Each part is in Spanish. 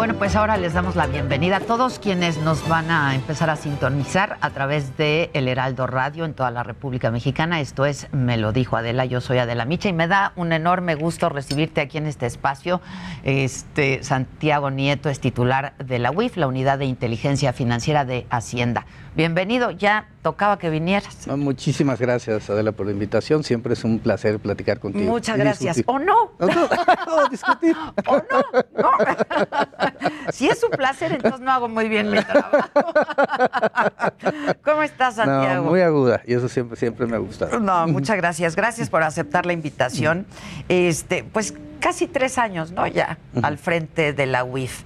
Bueno, pues ahora les damos la bienvenida a todos quienes nos van a empezar a sintonizar a través de El Heraldo Radio en toda la República Mexicana. Esto es Me lo dijo Adela, yo soy Adela Micha y me da un enorme gusto recibirte aquí en este espacio. Este Santiago Nieto es titular de la UIF, la Unidad de Inteligencia Financiera de Hacienda. Bienvenido, ya tocaba que vinieras. muchísimas gracias, Adela, por la invitación. Siempre es un placer platicar contigo. Muchas gracias. ¿O no? ¿O no? discutir. ¿O no? no. si es un placer, entonces no hago muy bien mi trabajo. ¿Cómo estás, Santiago? muy aguda, y eso siempre, siempre me ha gustado. No, muchas gracias. Gracias por aceptar la invitación. Este, pues casi tres años, ¿no? Ya, al frente de la UIF.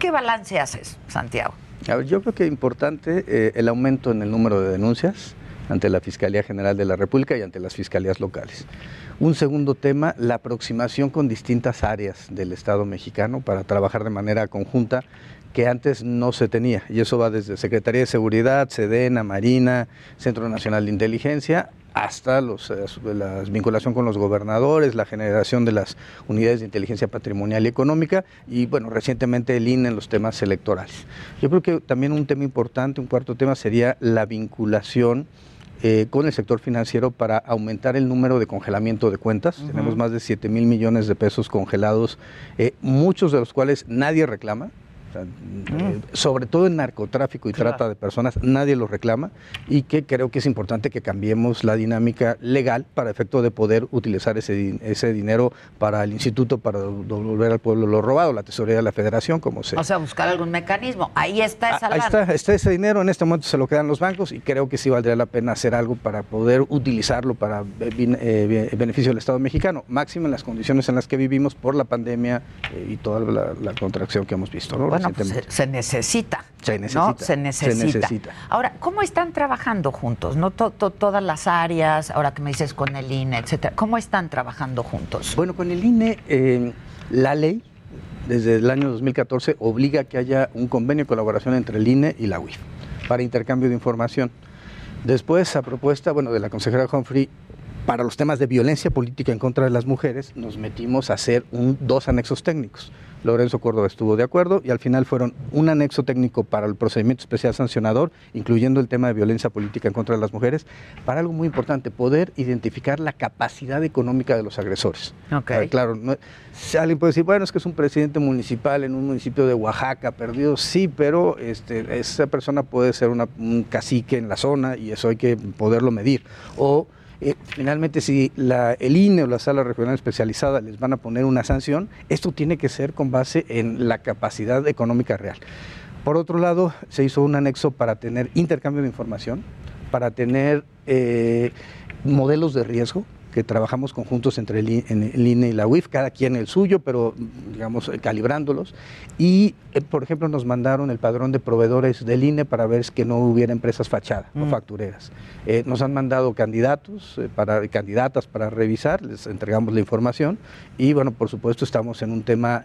¿Qué balance haces, Santiago? Yo creo que es importante eh, el aumento en el número de denuncias ante la Fiscalía General de la República y ante las fiscalías locales. Un segundo tema, la aproximación con distintas áreas del Estado mexicano para trabajar de manera conjunta que antes no se tenía. Y eso va desde Secretaría de Seguridad, Sedena, Marina, Centro Nacional de Inteligencia, hasta los, eh, la vinculación con los gobernadores, la generación de las unidades de inteligencia patrimonial y económica y, bueno, recientemente el INE en los temas electorales. Yo creo que también un tema importante, un cuarto tema, sería la vinculación eh, con el sector financiero para aumentar el número de congelamiento de cuentas. Tenemos más de 7 mil millones de pesos congelados, eh, muchos de los cuales nadie reclama. Eh, sobre todo en narcotráfico y trata de personas, nadie lo reclama y que creo que es importante que cambiemos la dinámica legal para efecto de poder utilizar ese, ese dinero para el instituto, para devolver al pueblo lo robado, la tesorería de la federación, como sea. O sea, buscar algún mecanismo. Ahí está esa ah, Ahí está, está ese dinero, en este momento se lo quedan los bancos y creo que sí valdría la pena hacer algo para poder utilizarlo para eh, eh, beneficio del Estado mexicano, máximo en las condiciones en las que vivimos por la pandemia y toda la, contracción que hemos visto. ¿no? Bueno, pues se, necesita. Se necesita. Se necesita. Ahora, ¿cómo están trabajando juntos? ¿No? todas las áreas, ahora que me dices con el INE, etcétera, ¿cómo están trabajando juntos? Bueno, con el INE, eh, la ley desde el año 2014 obliga a que haya un convenio de colaboración entre el INE y la UIF para intercambio de información. Después, a propuesta bueno, de la consejera Humphrey, para los temas de violencia política en contra de las mujeres, nos metimos a hacer un, dos anexos técnicos. Lorenzo Córdoba estuvo de acuerdo y al final fueron un anexo técnico para el procedimiento especial sancionador, incluyendo el tema de violencia política en contra de las mujeres, para algo muy importante, poder identificar la capacidad económica de los agresores. Okay. claro, alguien puede decir, bueno, es que es un presidente municipal en un municipio de Oaxaca perdido, sí, pero este, esa persona puede ser un cacique en la zona y eso hay que poderlo medir. O eh, finalmente, si el INE o la sala regional especializada les van a poner una sanción, esto tiene que ser con base en la capacidad económica real. Por otro lado, se hizo un anexo para tener intercambio de información, para tener eh, modelos de riesgo, que trabajamos conjuntos entre el, INE y la UIF, cada quien el suyo, pero digamos calibrándolos. Y, eh, por ejemplo, nos mandaron el padrón de proveedores del INE para ver que no hubiera empresas fachadas o mm. factureras. Eh, nos han mandado candidatos, eh, para, candidatas para revisar, les entregamos la información y, bueno, por supuesto, estamos en un tema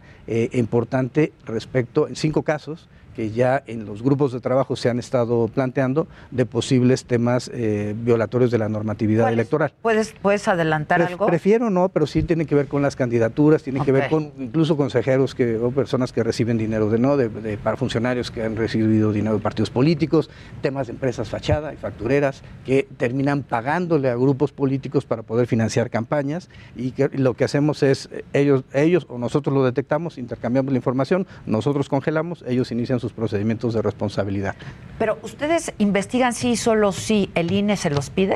importante respecto, en cinco casos, que ya en los grupos de trabajo se han estado planteando de posibles temas eh, violatorios de la normatividad electoral. ¿Puedes, ¿Puedes adelantar algo? Prefiero no, pero sí tiene que ver con las candidaturas, tiene que ver con incluso consejeros que, o personas que reciben dinero de no, de, para funcionarios que han recibido dinero de partidos políticos, temas de empresas fachada y factureras que terminan pagándole a grupos políticos para poder financiar campañas y que lo que hacemos es ellos, ellos o nosotros lo detectamos, intercambiamos la información, nosotros congelamos, ellos inician su sus procedimientos de responsabilidad. Pero ustedes investigan si solo si el INE se los pide.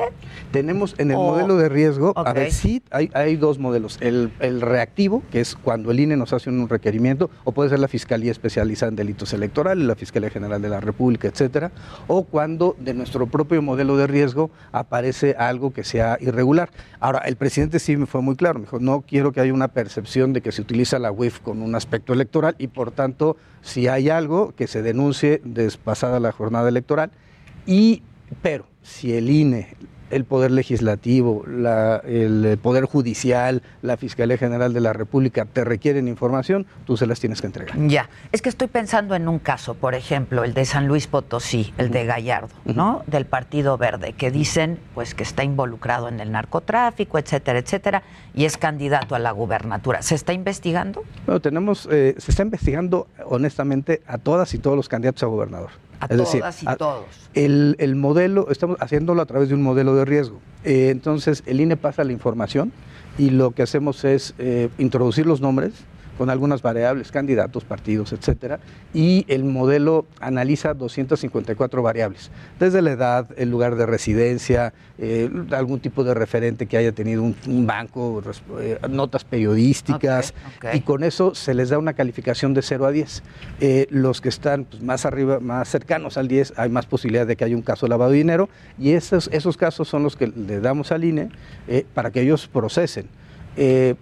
Tenemos en el modelo de riesgo, a ver, sí, hay, hay dos modelos. El, el, reactivo, que es cuando el INE nos hace un requerimiento, o puede ser la Fiscalía Especializada en Delitos Electorales, la Fiscalía General de la República, etcétera, o cuando de nuestro propio modelo de riesgo aparece algo que sea irregular. Ahora, el presidente sí me fue muy claro, me dijo, no quiero que haya una percepción de que se utiliza la UIF con un aspecto electoral y por tanto, si hay algo que se denuncie despasada la jornada electoral, y, pero si el INE el Poder Legislativo, el Poder Judicial, la Fiscalía General de la República te requieren información, tú se las tienes que entregar. Ya, es que estoy pensando en un caso, por ejemplo, el de San Luis Potosí, el de Gallardo, ¿no? Del Partido Verde, que dicen pues que está involucrado en el narcotráfico, etcétera, etcétera, y es candidato a la gubernatura. ¿Se está investigando? Bueno, tenemos, eh, se está investigando honestamente a todas y todos los candidatos a gobernador. A es todas decir, y todos. El, el, modelo, estamos haciéndolo a través de un modelo de riesgo. Eh, entonces, el INE pasa la información y lo que hacemos es eh, introducir los nombres, con algunas variables, candidatos, partidos, etcétera, y el modelo analiza 254 variables, desde la edad, el lugar de residencia, eh, algún tipo de referente que haya tenido un, banco, eh, notas periodísticas, y con eso se les da una calificación de 0 a 10. Eh, los que están pues, más arriba, más cercanos al 10, hay más posibilidad de que haya un caso de lavado de dinero, y esos, esos casos son los que le damos al INE para que ellos procesen. Eh,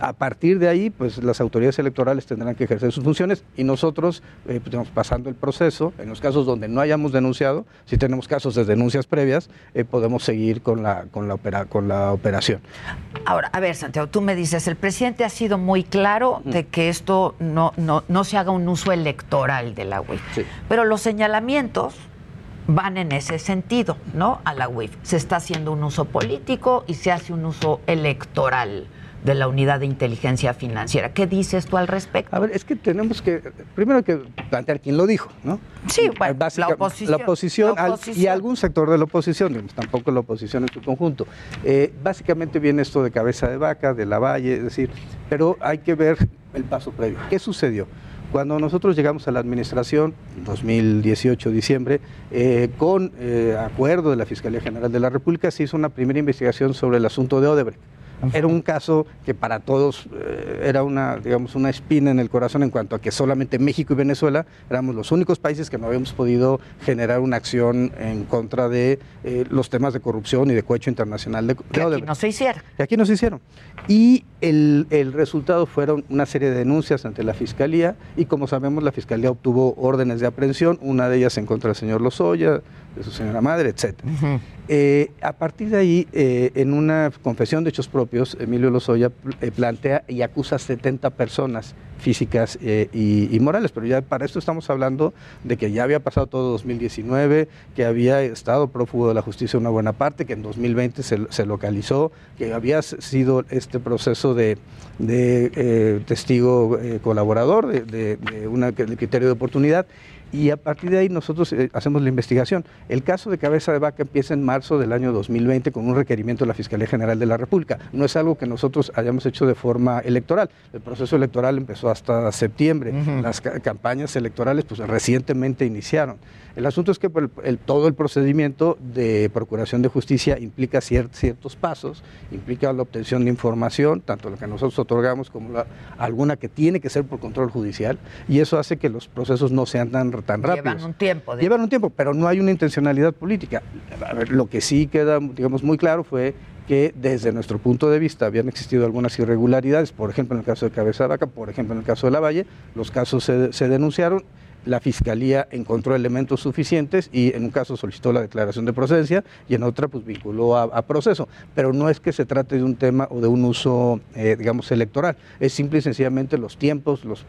a partir de ahí, pues las autoridades electorales tendrán que ejercer sus funciones y nosotros, eh, pues, pasando el proceso, en los casos donde no hayamos denunciado, si tenemos casos de denuncias previas, eh, podemos seguir con la, con, la con la operación. Ahora, a ver, Santiago, tú me dices, el presidente ha sido muy claro de que esto no, no, no se haga un uso electoral de la UIF, pero los señalamientos van en ese sentido, ¿no? A la UIF. Se está haciendo un uso político y se hace un uso electoral de la Unidad de Inteligencia Financiera. ¿Qué dices tú al respecto? A ver, es que tenemos que, primero hay que plantear quién lo dijo, ¿no? Sí, bueno, la, oposición, la, oposición, y algún sector de la oposición, tampoco la oposición en su conjunto. Eh, básicamente viene esto de cabeza de vaca, de la valle, es decir, pero hay que ver el paso previo. ¿Qué sucedió? Cuando nosotros llegamos a la administración, 2018, diciembre, eh, con eh, acuerdo de la Fiscalía General de la República, se hizo una primera investigación sobre el asunto de Odebrecht. Era un caso que para todos eh, era una, digamos, una espina en el corazón en cuanto a que solamente México y Venezuela éramos los únicos países que no habíamos podido generar una acción en contra de eh, los temas de corrupción y de cohecho internacional de, que aquí no se hicieron. Que aquí no se hicieron. Y el, el resultado fueron una serie de denuncias ante la Fiscalía y como sabemos la Fiscalía obtuvo órdenes de aprehensión, una de ellas en contra del señor Lozoya, de su señora madre, etc. Eh, a partir de ahí, eh, en una confesión de hechos propios, Emilio Lozoya eh, plantea y acusa a 70 personas físicas y, morales, pero ya para esto estamos hablando de que ya había pasado todo 2019, que había estado prófugo de la justicia una buena parte, que en 2020 se, localizó, que había sido este proceso de, testigo colaborador, de, de un criterio de oportunidad y a partir de ahí nosotros eh, hacemos la investigación. El caso de Cabeza de Vaca empieza en marzo del año 2020 con un requerimiento de la Fiscalía General de la República. No es algo que nosotros hayamos hecho de forma electoral. El proceso electoral empezó hasta septiembre. Las campañas electorales pues recientemente iniciaron. El asunto es que todo el procedimiento de procuración de justicia implica ciertos pasos, implica la obtención de información, tanto lo que nosotros otorgamos como alguna que tiene que ser por control judicial, y eso hace que los procesos no sean tan, tan rápidos. Llevan un tiempo. Llevan un tiempo, pero no hay una intencionalidad política. lo que sí queda, digamos, muy claro fue que desde nuestro punto de vista habían existido algunas irregularidades, por ejemplo en el caso de Cabeza de Vaca, por ejemplo en el caso de La Valle, los casos se, se denunciaron la Fiscalía encontró elementos suficientes y en un caso solicitó la declaración de procedencia y en otra pues vinculó a, proceso. Pero no es que se trate de un tema o de un uso, eh, digamos, electoral. Es simple y sencillamente los tiempos, los,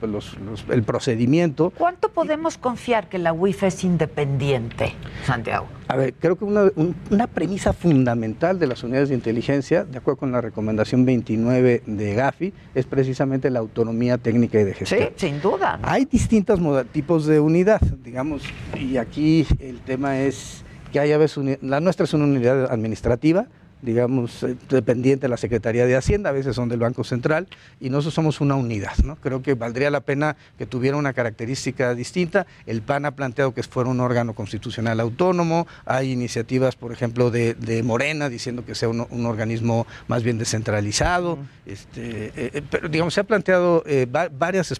el procedimiento. ¿Cuánto podemos confiar que la UIF es independiente, Santiago? A ver, creo que una, una premisa fundamental de las unidades de inteligencia, de acuerdo con la recomendación 29 de Gafi, es precisamente la autonomía técnica y de gestión. Sí, sin duda. Hay distintos tipos de unidad, digamos, y aquí el tema es que hay a veces, la nuestra es una unidad administrativa, digamos, eh, dependiente de la Secretaría de Hacienda, a veces son del Banco Central, y nosotros somos una unidad. ¿no? Creo que valdría la pena que tuviera una característica distinta. El PAN ha planteado que fuera un órgano constitucional autónomo, hay iniciativas, por ejemplo, de, Morena diciendo que sea un, organismo más bien descentralizado, este, eh, pero digamos, se ha planteado varias,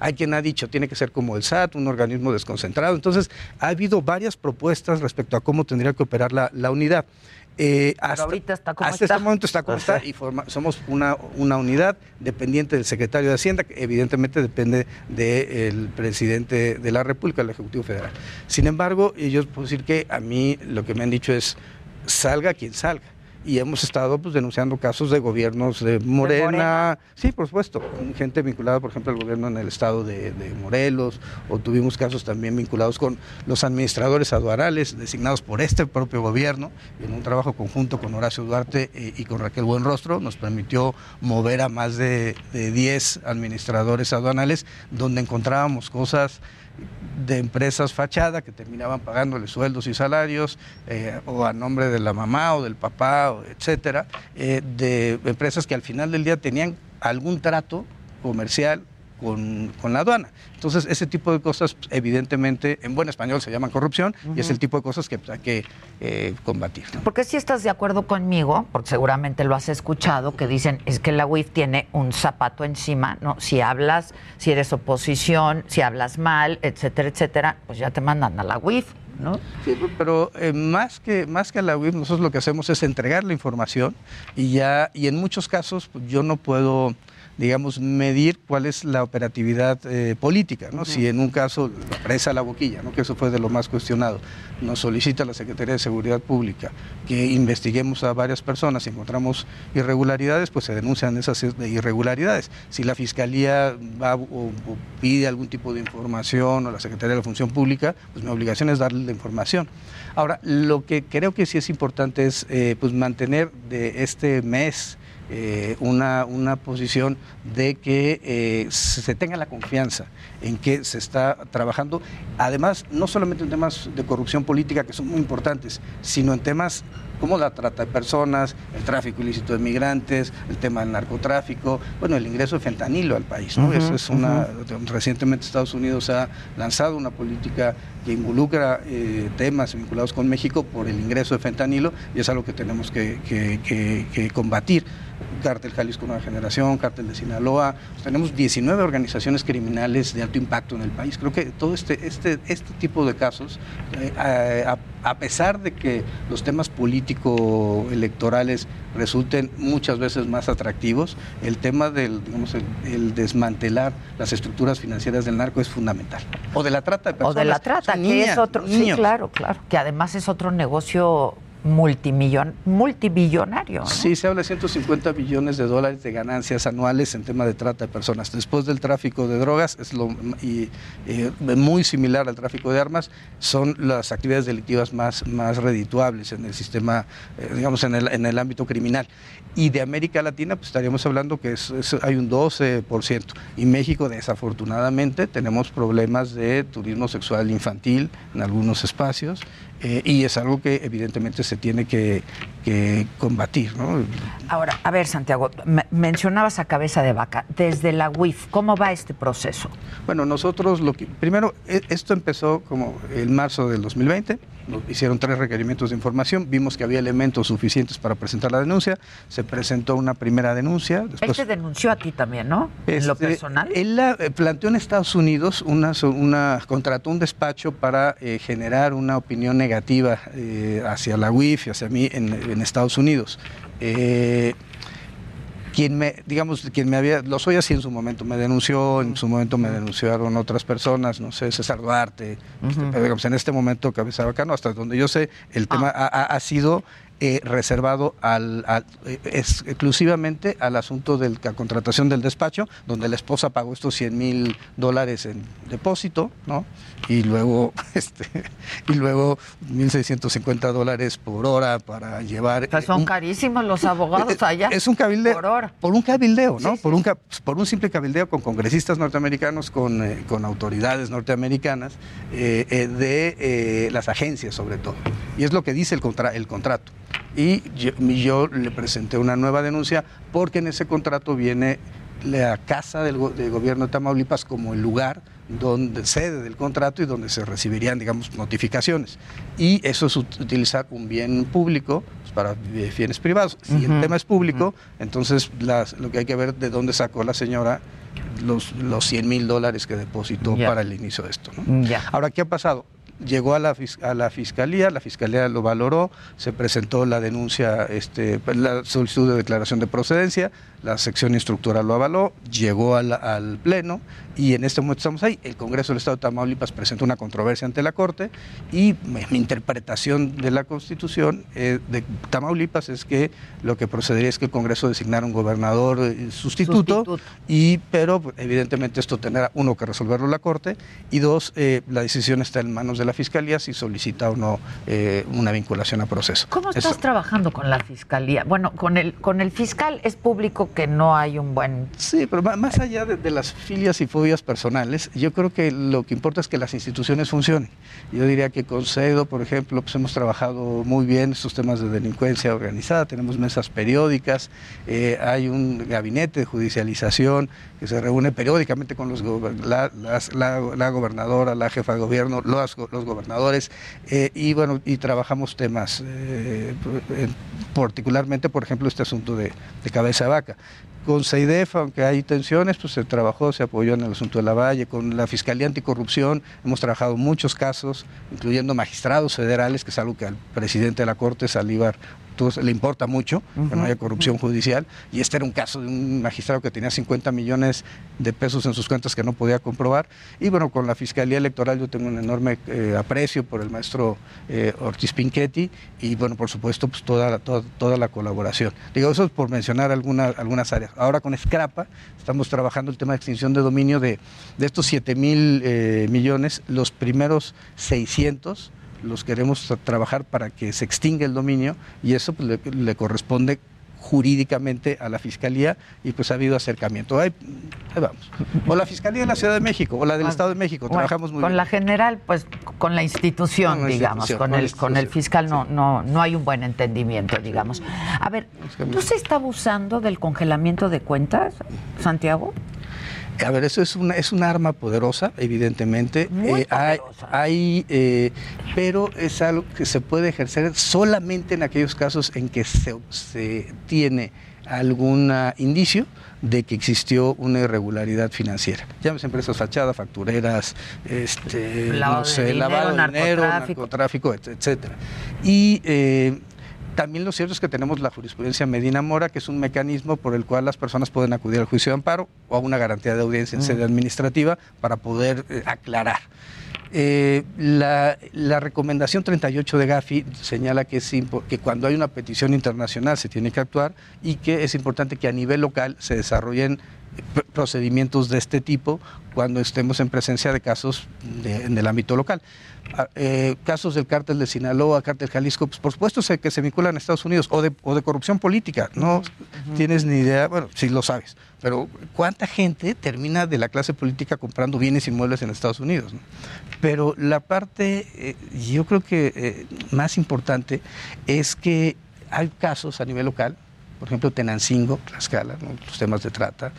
hay quien ha dicho tiene que ser como el SAT, un organismo desconcentrado, entonces ha habido varias propuestas respecto a cómo tendría que operar la, unidad. Eh, hasta, ahorita está como hasta este momento está como está y somos una, una unidad dependiente del secretario de Hacienda, que evidentemente depende del presidente de la República, del Ejecutivo Federal. Sin embargo, yo puedo decir que a mí lo que me han dicho es, salga quien salga y hemos estado pues, denunciando casos de gobiernos de Morena, sí, por supuesto, gente vinculada, por ejemplo, al gobierno en el estado de, Morelos, o tuvimos casos también vinculados con los administradores aduanales designados por este propio gobierno, y en un trabajo conjunto con Horacio Duarte eh, y, con Raquel Buenrostro nos permitió mover a más de, de 10 administradores aduanales, donde encontrábamos cosas de empresas fachada que terminaban pagándole sueldos y salarios eh, o a nombre de la mamá o del papá, etcétera, eh, de empresas que al final del día tenían algún trato comercial con, la aduana. Entonces, ese tipo de cosas, evidentemente, en buen español se llaman corrupción y es el tipo de cosas que pues, hay que eh, combatir. Porque si estás de acuerdo conmigo, porque seguramente lo has escuchado, que dicen es que la UIF tiene un zapato encima, ¿no? Si hablas, si eres oposición, si hablas mal, etcétera, etcétera, pues ya te mandan a la UIF. ¿No? Sí, pero eh, más que más que a la UIF, nosotros lo que hacemos es entregar la información y ya y en muchos casos pues, yo no puedo digamos, medir cuál es la operatividad eh, política, ¿no? Si en un caso la presa la boquilla, ¿no? Que eso fue de lo más cuestionado, nos solicita la Secretaría de Seguridad Pública que investiguemos a varias personas y encontramos irregularidades, pues se denuncian esas irregularidades. Si la Fiscalía va o, pide algún tipo de información o la Secretaría de la Función Pública, pues mi obligación es darle la información. Ahora, lo que creo que sí es importante es eh, pues mantener de este mes eh, una, una, posición de que eh, se tenga la confianza en que se está trabajando, además, no solamente en temas de corrupción política, que son muy importantes, sino en temas como la trata de personas, el tráfico ilícito de migrantes, el tema del narcotráfico, bueno, el ingreso de fentanilo al país. ¿no? es una, Recientemente Estados Unidos ha lanzado una política que involucra eh, temas vinculados con México por el ingreso de fentanilo y es algo que tenemos que, que combatir. Cártel Jalisco Nueva Generación, Cártel de Sinaloa. tenemos 19 organizaciones criminales de alto impacto en el país. Creo que todo este, este, este tipo de casos, eh, a, pesar de que los temas político-electorales resulten muchas veces más atractivos, el tema del digamos, el, desmantelar las estructuras financieras del narco es fundamental. O de la trata de personas. O de la trata, que es otro. Sí, claro, claro. Que además es otro negocio multimillon, multibillonario. Sí, se habla de 150 billones de dólares de ganancias anuales en tema de trata de personas. Después del tráfico de drogas, es lo y, muy similar al tráfico de armas, son las actividades delictivas más, más redituables en el sistema, eh, digamos, en el, en el ámbito criminal. Y de América Latina, pues estaríamos hablando que hay un 12%. Y México, desafortunadamente, tenemos problemas de turismo sexual infantil en algunos espacios. Eh, y es algo que evidentemente se tiene que, combatir. ¿no? Ahora, a ver, Santiago, mencionabas a cabeza de vaca. Desde la UIF, ¿cómo va este proceso? Bueno, nosotros, lo que, primero, e, esto empezó como el marzo del 2020, nos hicieron tres requerimientos de información, vimos que había elementos suficientes para presentar la denuncia, se presentó una primera denuncia. Después, él te denunció a ti también, ¿no? en lo este, personal. Él eh, planteó en Estados Unidos, una, una contrató un despacho para eh, generar una opinión negativa eh, hacia la UIF y hacia mí en, Estados Unidos. Eh, quien me, digamos, quien me había, lo soy así en su momento, me denunció, en su momento me denunciaron otras personas, no sé, César Duarte, este, pero digamos, en este momento Cabeza Bacano, hasta donde yo sé, el tema ah. ha, sido eh, reservado al, eh, exclusivamente al asunto de la contratación del despacho, donde la esposa pagó estos 100 mil dólares en depósito, ¿no? Y luego, este, y luego 1.650 dólares por hora para llevar. son carísimos los abogados allá. Es un cabildeo. Por hora. Por un cabildeo, ¿no? por, Un, por un simple cabildeo con congresistas norteamericanos, con, eh, con autoridades norteamericanas, de las agencias sobre todo. Y es lo que dice el, contra, el contrato. Y yo, le presenté una nueva denuncia porque en ese contrato viene la casa del, del gobierno de Tamaulipas como el lugar donde sede del contrato y donde se recibirían, digamos, notificaciones. Y eso es utilizar un bien público pues, para bienes privados. Si el tema es público, entonces lo que hay que ver de dónde sacó la señora los, los 100 mil dólares que depositó para el inicio de esto. Ahora, ¿qué ha pasado? Llegó a la, a la fiscalía, la fiscalía lo valoró, se presentó la denuncia, este, la solicitud de declaración de procedencia, la sección instructora lo avaló, llegó al, al, Pleno y en este momento estamos ahí. El Congreso del Estado de Tamaulipas presentó una controversia ante la Corte y mi interpretación de la Constitución eh, de Tamaulipas es que lo que procedería es que el Congreso designara un gobernador eh, sustituto, y pero pues, evidentemente esto tendrá uno que resolverlo la Corte y dos, eh, la decisión está en manos de la Fiscalía si solicita o no una vinculación a proceso. ¿Cómo estás trabajando con la Fiscalía? Bueno, con el, con el fiscal es público que no hay un buen... Sí, pero más allá de, las filias y fobias personales, yo creo que lo que importa es que las instituciones funcionen. Yo diría que con CEDO, por ejemplo, pues hemos trabajado muy bien estos temas de delincuencia organizada, tenemos mesas periódicas, eh, hay un gabinete de judicialización que se reúne periódicamente con los la, la, gobernadora, la jefa de gobierno, los, los gobernadores, eh, y bueno, y trabajamos temas, eh, particularmente, por ejemplo, este asunto de, de cabeza vaca. Con CEIDEF, aunque hay tensiones, pues se trabajó, se apoyó en el asunto de la Valle. Con la Fiscalía Anticorrupción hemos trabajado muchos casos, incluyendo magistrados federales, que es algo que al presidente de la Corte, Le importa mucho que no haya corrupción judicial. Y este era un caso de un magistrado que tenía 50 millones de pesos en sus cuentas que no podía comprobar. Y bueno, con la Fiscalía Electoral yo tengo un enorme eh, aprecio por el maestro eh, Ortiz Pinchetti y bueno, por supuesto, pues toda la, toda, la colaboración. Digo, eso es por mencionar algunas algunas áreas. Ahora con Scrapa estamos trabajando el tema de extinción de dominio de, de estos 7 mil eh, millones, los primeros 600 los queremos trabajar para que se extinga el dominio y eso pues, le, corresponde jurídicamente a la Fiscalía y pues ha habido acercamiento. Ahí, vamos. O la Fiscalía de la Ciudad de México o la del ah, Estado de México, trabajamos muy con bien. Con la general, pues con la institución, digamos, con, el, con el fiscal no, no, no hay un buen entendimiento, digamos. A ver, ¿no se está abusando del congelamiento de cuentas, Santiago? A ver, eso es una, es un arma poderosa, evidentemente. Eh, hay, eh, pero es algo que se puede ejercer solamente en aquellos casos en que se, se tiene algún indicio de que existió una irregularidad financiera. Llámese empresas fachadas, factureras, este, lavado no sé, de lavado de dinero, narcotráfico, etcétera. Y eh, también lo cierto es que tenemos la jurisprudencia Medina Mora, que es un mecanismo por el cual las personas pueden acudir al juicio de amparo o a una garantía de audiencia en sede administrativa para poder eh, aclarar. Eh, la, recomendación 38 de Gafi señala que, es que cuando hay una petición internacional se tiene que actuar y que es importante que a nivel local se desarrollen procedimientos de este tipo cuando estemos en presencia de casos en el ámbito local. Ah, eh, casos del cártel de Sinaloa, cártel Jalisco, pues por supuesto que se vinculan a Estados Unidos, o de, o de corrupción política, no tienes ni idea, bueno, sí lo sabes, pero ¿cuánta gente termina de la clase política comprando bienes inmuebles en Estados Unidos? Pero la parte, eh, yo creo que eh, más importante es que hay casos a nivel local, por ejemplo, Tenancingo, Tlaxcala, los temas de trata,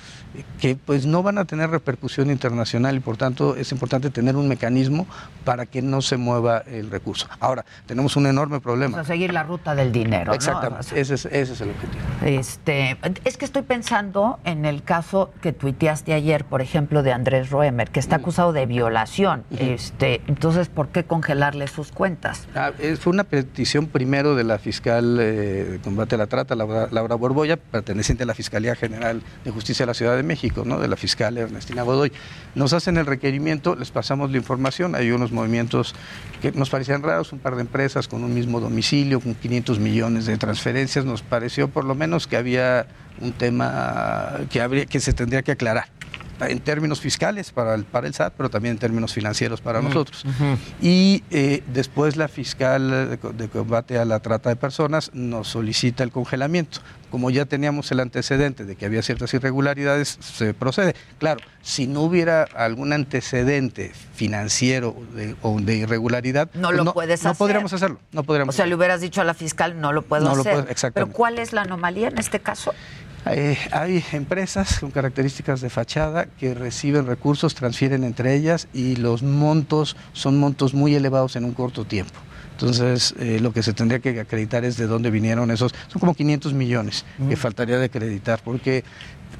que pues no van a tener repercusión internacional y por tanto es importante tener un mecanismo para que no se mueva el recurso. Ahora, tenemos un enorme problema. O seguir la ruta del dinero. Exactamente, ese, es, ese es el objetivo. Este, es que estoy pensando en el caso que tuiteaste ayer, por ejemplo, de Andrés Roemer, que está acusado de violación. este, entonces, ¿por qué congelarle sus cuentas? Ah, fue una petición primero de la fiscal eh, de combate a la trata, Laura, Borboya, perteneciente a la Fiscalía General de Justicia de la Ciudad de México, ¿no? de la fiscal Ernestina Godoy. Nos hacen el requerimiento, les pasamos la información, hay unos movimientos que nos parecían raros, un par de empresas con un mismo domicilio, con 500 millones de transferencias, nos pareció por lo menos que había un tema que, habría, que se tendría que aclarar. En términos fiscales para el, para el SAT, pero también en términos financieros para nosotros. Y eh, después la fiscal de, combate a la trata de personas nos solicita el congelamiento. Como ya teníamos el antecedente de que había ciertas irregularidades, se procede. Claro, si no hubiera algún antecedente financiero o de irregularidad, no lo puedes hacer. No podríamos hacerlo. No podríamos o sea, le hubieras dicho a la fiscal, no lo puedo hacer. Pero ¿cuál es la anomalía en este caso? Eh, hay empresas con características de fachada que reciben recursos, transfieren entre ellas y los montos son montos muy elevados en un corto tiempo. Entonces, eh, lo que se tendría que acreditar es de dónde vinieron esos. Son como 500 millones que faltaría de acreditar, porque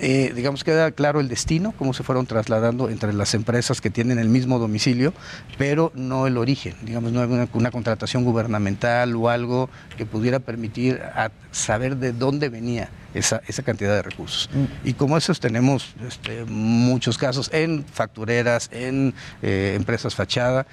eh, digamos, queda claro el destino, cómo se fueron trasladando entre las empresas que tienen el mismo domicilio, pero no el origen. Digamos, no hay una, contratación gubernamental o algo que pudiera permitir saber de dónde venía esa, esa cantidad de recursos. Mm. Y como esos tenemos este, muchos casos en factureras, en eh, empresas fachada.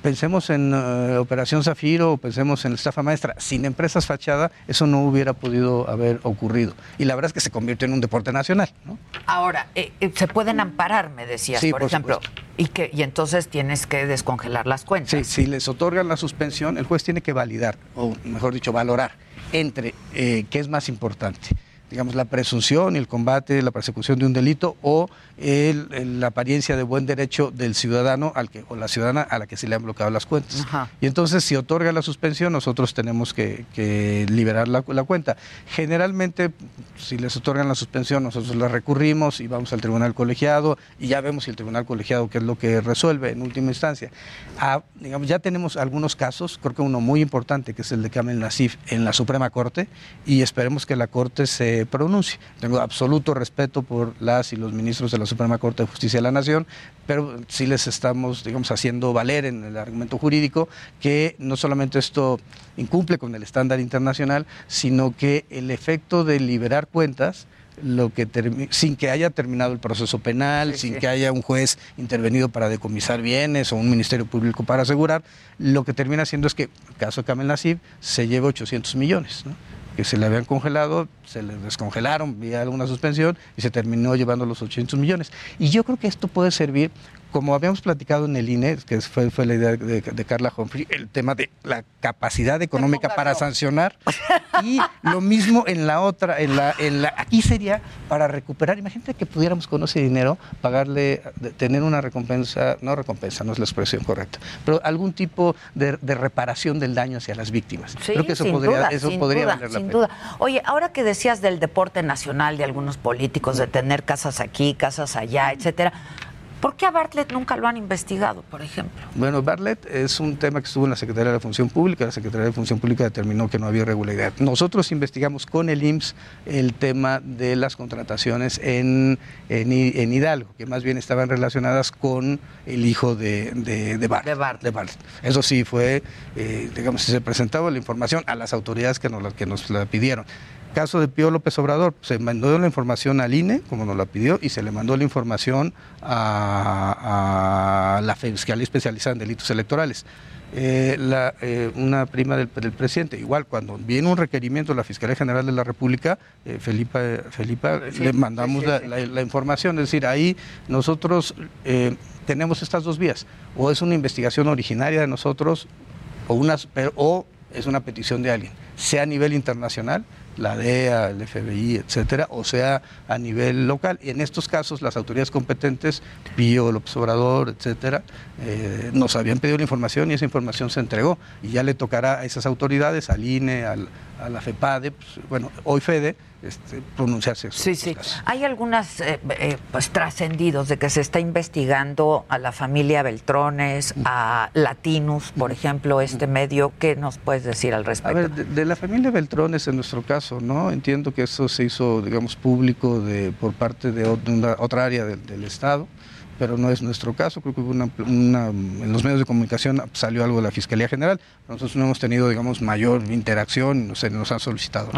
Pensemos en eh, Operación Zafiro o pensemos en la estafa maestra. Sin empresas fachada, eso no hubiera podido haber ocurrido. Y la verdad es que se convirtió en un deporte nacional. ¿no? Ahora, eh, se pueden amparar, me decías, por, ejemplo. Y, que, y entonces tienes que descongelar las cuentas. Sí, si les otorgan la suspensión, el juez tiene que validar, o mejor dicho, valorar entre qué es más importante digamos, la presunción y el combate, la persecución de un delito o la apariencia de buen derecho del ciudadano al que, o la ciudadana a la que se le han bloqueado las cuentas. Y entonces, si otorga la suspensión, nosotros tenemos que, liberar la, cuenta. Generalmente, si les otorgan la suspensión, nosotros la recurrimos y vamos al tribunal colegiado y ya vemos si el tribunal colegiado qué es lo que resuelve en última instancia. Ah, digamos, ya tenemos algunos casos, creo que uno muy importante, que es el de Kamel Nasif en la Suprema Corte, y esperemos que la Corte se pronuncie. Tengo absoluto respeto por las y los ministros de la Suprema Corte de Justicia de la Nación, pero sí les estamos, digamos, haciendo valer en el argumento jurídico que no solamente esto incumple con el estándar internacional, sino que el efecto de liberar cuentas lo que sin que haya terminado el proceso penal, sin que haya un juez intervenido para decomisar bienes o un ministerio público para asegurar, lo que termina haciendo es que, el caso de Kamel Nasib, se lleva 800 millones. ¿no? Que se le habían congelado, se le descongelaron vía alguna suspensión y se terminó llevando los 800 millones. Y yo creo que esto puede servir como habíamos platicado en el INE, que fue, fue la idea de, Carla Humphrey, el tema de la capacidad económica para sancionar y lo mismo en la otra, en la, en la, aquí sería para recuperar, imagínate que pudiéramos con ese dinero pagarle, tener una recompensa, no recompensa, no es la expresión correcta, pero algún tipo de, reparación del daño hacia las víctimas. Creo que eso podría, eso podría valer la sin Duda. Oye, ahora que decías del deporte nacional de algunos políticos, de tener casas aquí, casas allá, etcétera, ¿Por qué a Bartlett nunca lo han investigado, por ejemplo? Bueno, Bartlett es un tema que estuvo en la Secretaría de la Función Pública. La Secretaría de Función Pública determinó que no había irregularidad. Nosotros investigamos con el IMSS el tema de las contrataciones en, en, Hidalgo, que más bien estaban relacionadas con el hijo de, de, Bartlett, de, Bartlett. Eso sí fue, eh, digamos, se presentaba la información a las autoridades que nos, que nos la pidieron caso de Pío López Obrador, se mandó la información al INE, como nos la pidió, y se le mandó la información a, la Fiscalía Especializada en Delitos Electorales. Eh, eh, una prima del, presidente. Igual, cuando viene un requerimiento de la Fiscalía General de la República, eh, Felipa, Felipa le mandamos la, información. Es decir, ahí nosotros tenemos estas dos vías. O es una investigación originaria de nosotros, o, unas, o es una petición de alguien, sea a nivel internacional, la DEA, el FBI, etcétera, o sea a nivel local. Y en estos casos las autoridades competentes, Pío, el observador, etcétera, eh, nos habían pedido la información y esa información se entregó. Y ya le tocará a esas autoridades, al INE, al, a la FEPADE, pues, bueno, hoy FEDE, este, pronunciarse. Sí, sí. Hay algunas eh, eh, pues trascendidos de que se está investigando a la familia Beltrones, a Latinus, por ejemplo, este medio. ¿Qué nos puedes decir al respecto? A ver, de, la familia Beltrones en nuestro caso, ¿no? Entiendo que eso se hizo, digamos, público de, por parte de, otra área del Estado pero no es nuestro caso. Creo que una, en los medios de comunicación salió algo de la Fiscalía General. Nosotros no hemos tenido, digamos, mayor interacción, sé, nos han solicitado.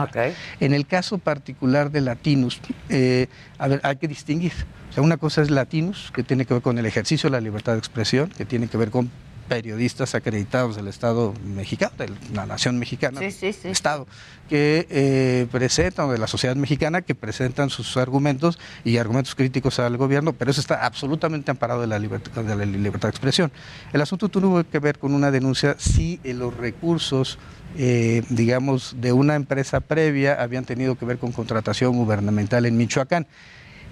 En el caso particular de Latinus, eh, a ver, hay que distinguir. O sea, una cosa es Latinus, que tiene que ver con el ejercicio de la libertad de expresión, que tiene que ver con periodistas acreditados del Estado mexicano, de la nación mexicana, Estado, que eh, presentan, de la sociedad mexicana, que presentan sus argumentos y argumentos críticos al gobierno, pero eso está absolutamente amparado de la libertad de, la libertad de expresión. El asunto tuvo que ver con una denuncia si los recursos eh, digamos, de una empresa previa habían tenido que ver con contratación gubernamental en Michoacán.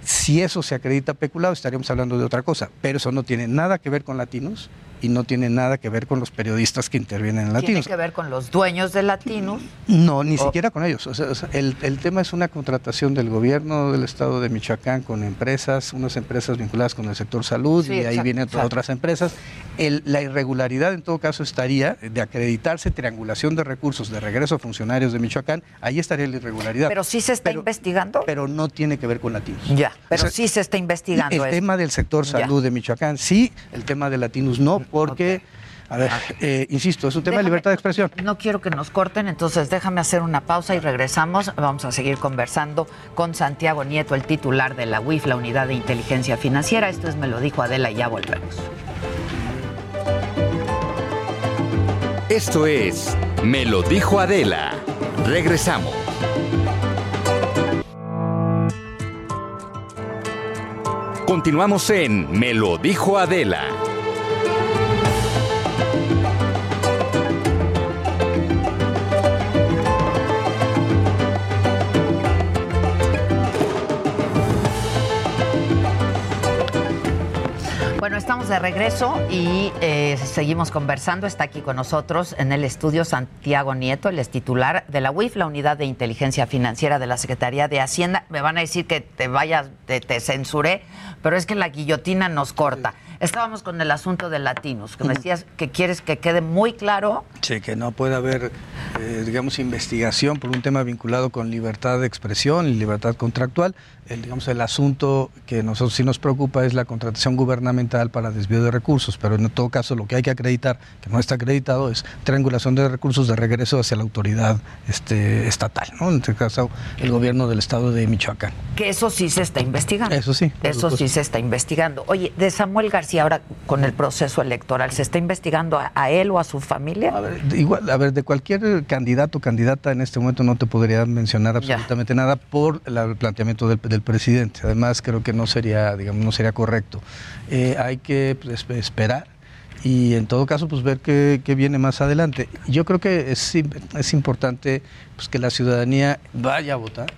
Si eso se acredita peculado, estaríamos hablando de otra cosa, pero eso no tiene nada que ver con latinos y no tiene nada que ver con los periodistas que intervienen en Latinos. ¿Tiene que ver con los dueños de Latinos? No, ni siquiera con ellos. el, tema es una contratación del gobierno del estado de Michoacán con empresas, unas empresas vinculadas con el sector salud y ahí vienen otras empresas. la irregularidad en todo caso estaría de acreditarse triangulación de recursos de regreso a funcionarios de Michoacán, ahí estaría la irregularidad. Pero sí se está investigando. Pero no tiene que ver con Latinos. Ya, pero sí se está investigando. El tema del sector salud de Michoacán sí, el tema de Latinos no porque, a ver, eh, insisto, es un tema de libertad de expresión. No quiero que nos corten, entonces déjame hacer una pausa y regresamos. Vamos a seguir conversando con Santiago Nieto, el titular de la UIF, la Unidad de Inteligencia Financiera. Esto es Me lo dijo Adela y ya volvemos. Esto es Me lo dijo Adela. Regresamos. Continuamos en Me lo dijo Adela. De regreso y eh, seguimos conversando. Está aquí con nosotros en el estudio Santiago Nieto, el es titular de la UIF, la Unidad de Inteligencia Financiera de la Secretaría de Hacienda. Me van a decir que te vayas, te censuré, pero es que la guillotina nos corta. Estábamos con el asunto de latinos, que me decías que quieres que quede muy claro. Sí, que no puede haber, eh, digamos, investigación por un tema vinculado con libertad de expresión y libertad contractual. El, digamos, el asunto que nosotros sí nos preocupa es la contratación gubernamental para desvío de recursos, pero en todo caso lo que hay que acreditar, que no está acreditado, es triangulación de recursos de regreso hacia la autoridad este, estatal, ¿no? en este caso el gobierno del estado de Michoacán. Que eso sí se está investigando. Eso sí. Eso sí se está investigando. Oye, de Samuel García si ahora con el proceso electoral se está investigando a, él o a su familia? A ver, igual, a ver, de cualquier candidato o candidata en este momento no te podría mencionar absolutamente nada por el planteamiento del, presidente. Además, creo que no sería, digamos, no sería correcto. Eh, hay que pues, esperar y en todo caso pues ver qué, viene más adelante. Yo creo que es, es importante pues, que la ciudadanía vaya a votar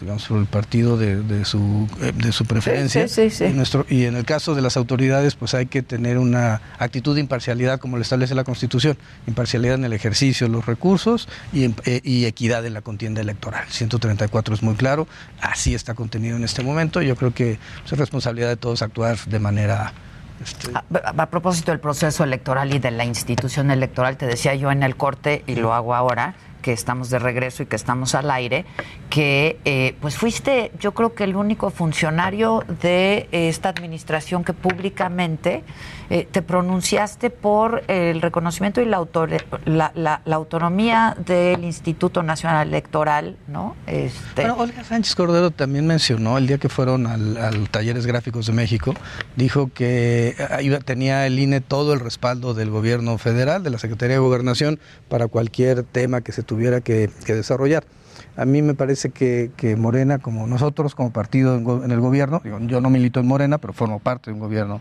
digamos, por el partido de, su, eh, de su preferencia. y, nuestro, y en el caso de las autoridades, pues hay que tener una actitud de imparcialidad como lo establece la Constitución, imparcialidad en el ejercicio de los recursos y, eh, y equidad en la contienda electoral. 134 es muy claro, así está contenido en este momento. Yo creo que es responsabilidad de todos actuar de manera... Este, a, propósito del proceso electoral y de la institución electoral, te decía yo en el corte y lo hago ahora, que estamos de regreso y que estamos al aire, que eh, pues fuiste yo creo que el único funcionario de esta administración que públicamente eh, te pronunciaste por el reconocimiento y la, la, autonomía del Instituto Nacional Electoral, ¿no? Este... Bueno, Olga Sánchez Cordero también mencionó el día que fueron al Talleres Gráficos de México, dijo que tenía el INE todo el respaldo del gobierno federal, de la Secretaría de Gobernación, para cualquier tema que se tuviera que desarrollar. A mí me parece que, Morena, como nosotros, como partido en, el gobierno, yo no milito en Morena, pero formo parte de un gobierno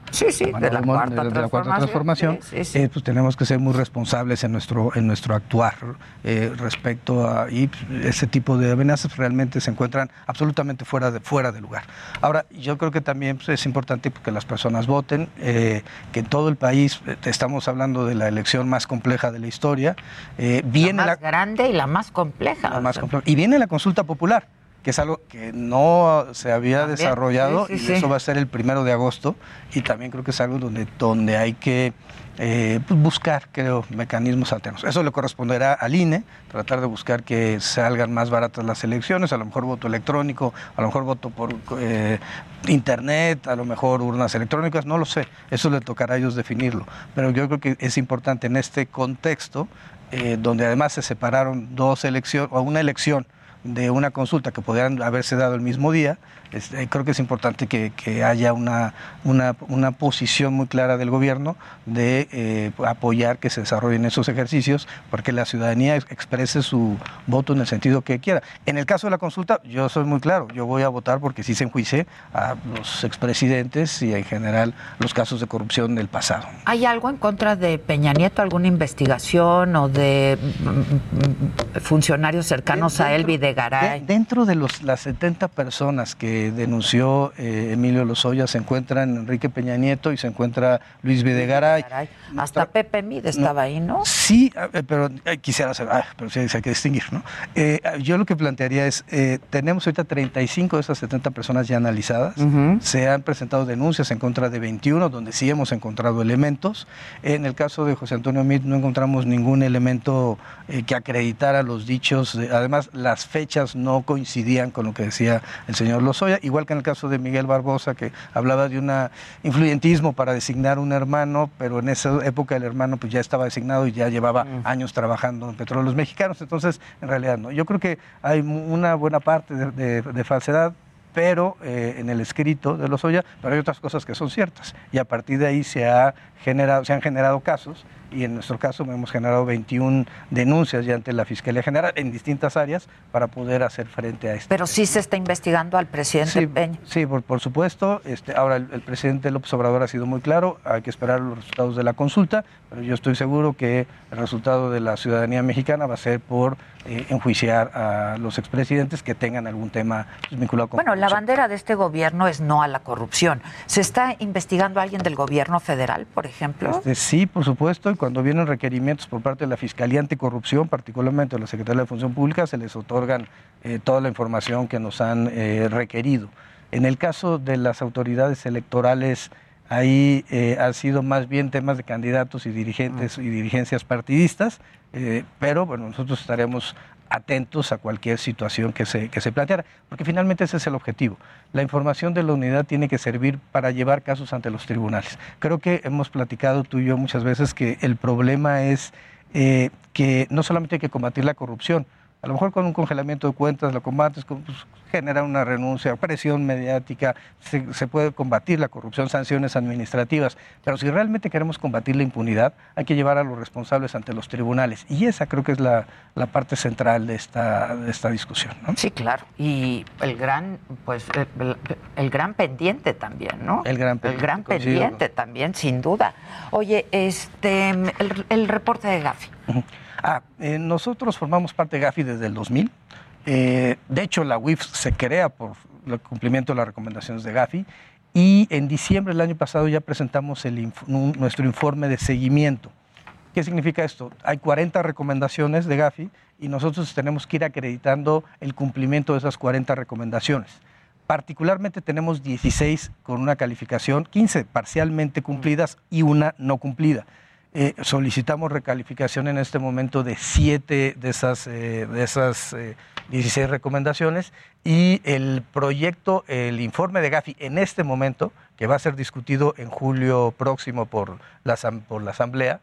de, la cuarta transformación, eh, pues tenemos que ser muy responsables en nuestro, en nuestro actuar eh, respecto a y ese tipo de amenazas realmente se encuentran absolutamente fuera de, fuera de lugar. Ahora, yo creo que también pues, es importante que las personas voten, eh, que en todo el país, estamos hablando de la elección más compleja de la historia, viene la más grande y la más compleja. La más compleja. Y viene la consulta popular, que es algo que no se había desarrollado y eso va a ser el primero de agosto y también creo que es algo donde, donde hay que eh, pues, buscar, creo, mecanismos alternos. Eso le corresponderá al INE, tratar de buscar que salgan más baratas las elecciones, a lo mejor voto electrónico, a lo mejor voto por eh, internet, a lo mejor urnas electrónicas, no lo sé, eso le tocará a ellos definirlo. Pero yo creo que es importante en este contexto eh, donde además se separaron dos elecciones, o una elección de una consulta que podrían haberse dado el mismo día, este, creo que es importante que, haya una, una, posición muy clara del gobierno de eh, apoyar que se desarrollen esos ejercicios, porque la ciudadanía exprese su voto en el sentido que quiera. En el caso de la consulta, yo soy muy claro, yo voy a votar porque sí se enjuice a los expresidentes y en general los casos de corrupción del pasado. ¿Hay algo en contra de Peña Nieto, alguna investigación o de mm, mm, funcionarios cercanos a él, Videgaray? dentro de los, las 70 personas que denunció eh, Emilio Lozoya se encuentran Enrique Peña Nieto y se encuentra Luis Videgaray. Hasta Pepe Mide estaba ahí, ¿no? Sí, pero eh, quisiera saber, ah, pero sí hay que distinguir, ¿no? Eh, yo lo que plantearía es, tenemos ahorita 35 de esas 70 personas ya analizadas, se han presentado denuncias en contra de 21, donde sí hemos encontrado elementos. En el caso de José Antonio Mit no encontramos ningún elemento que acreditara los dichos, además las fechas no coincidían con lo que decía el señor Lozoya igual que en el caso de Miguel Barbosa, que hablaba de un influyentismo para designar un hermano, pero en esa época el hermano pues ya estaba designado y ya llevaba mm. años trabajando en petróleos mexicanos, entonces en realidad no. Yo creo que hay una buena parte de, falsedad, pero eh, en el escrito de Lozoya, pero hay otras cosas que son ciertas. Y a partir de ahí se, ha generado, se han generado casos y en nuestro caso hemos generado 21 denuncias ya ante la Fiscalía General en distintas áreas para poder hacer frente a esto. Pero sí se está investigando al presidente sí, Peña. Sí, por, supuesto. Este, ahora el, presidente López Obrador ha sido muy claro, hay que esperar los resultados de la consulta, pero yo estoy seguro que el resultado de la ciudadanía mexicana va a ser por eh, enjuiciar a los expresidentes que tengan algún tema vinculado con Bueno, la bandera de este gobierno es no a la corrupción. ¿Se está investigando a alguien del gobierno federal, por ejemplo? Este, sí, por supuesto cuando vienen requerimientos por parte de la Fiscalía Anticorrupción, particularmente de la Secretaría de Función Pública, se les otorgan eh, toda la información que nos han eh, requerido. En el caso de las autoridades electorales, ahí eh, han sido más bien temas de candidatos y dirigentes y dirigencias partidistas, pero bueno, nosotros estaremos atentos a cualquier situación que se, que se planteara, porque finalmente ese es el objetivo. La información de la unidad tiene que servir para llevar casos ante los tribunales. Creo que hemos platicado tú y yo muchas veces que el problema es eh, que no solamente hay que combatir la corrupción, a lo mejor con un congelamiento de cuentas lo combates, pues, genera una renuncia, presión mediática, se, puede combatir la corrupción, sanciones administrativas, pero si realmente queremos combatir la impunidad, hay que llevar a los responsables ante los tribunales. Y esa creo que es la, parte central de esta, de esta discusión. Sí, claro. Y el gran, pues, el, gran pendiente también, ¿no? El gran pendiente. El gran pendiente también, sin duda. Oye, este, el, reporte de Gafi. Ah, eh, nosotros formamos parte de Gafi desde el 2000. Eh, de hecho, la UIF se crea por el cumplimiento de las recomendaciones de Gafi y en diciembre del año pasado ya presentamos nuestro informe de seguimiento. ¿Qué significa esto? Hay 40 recomendaciones de Gafi y nosotros tenemos que ir acreditando el cumplimiento de esas 40 recomendaciones. Particularmente tenemos 16 con una calificación, 15 parcialmente cumplidas y una no cumplida. Eh, solicitamos recalificación en este momento de siete de esas, eh, de esas 16 eh, recomendaciones y el proyecto, el informe de Gafi en este momento, que va a ser discutido en julio próximo por la, por la Asamblea,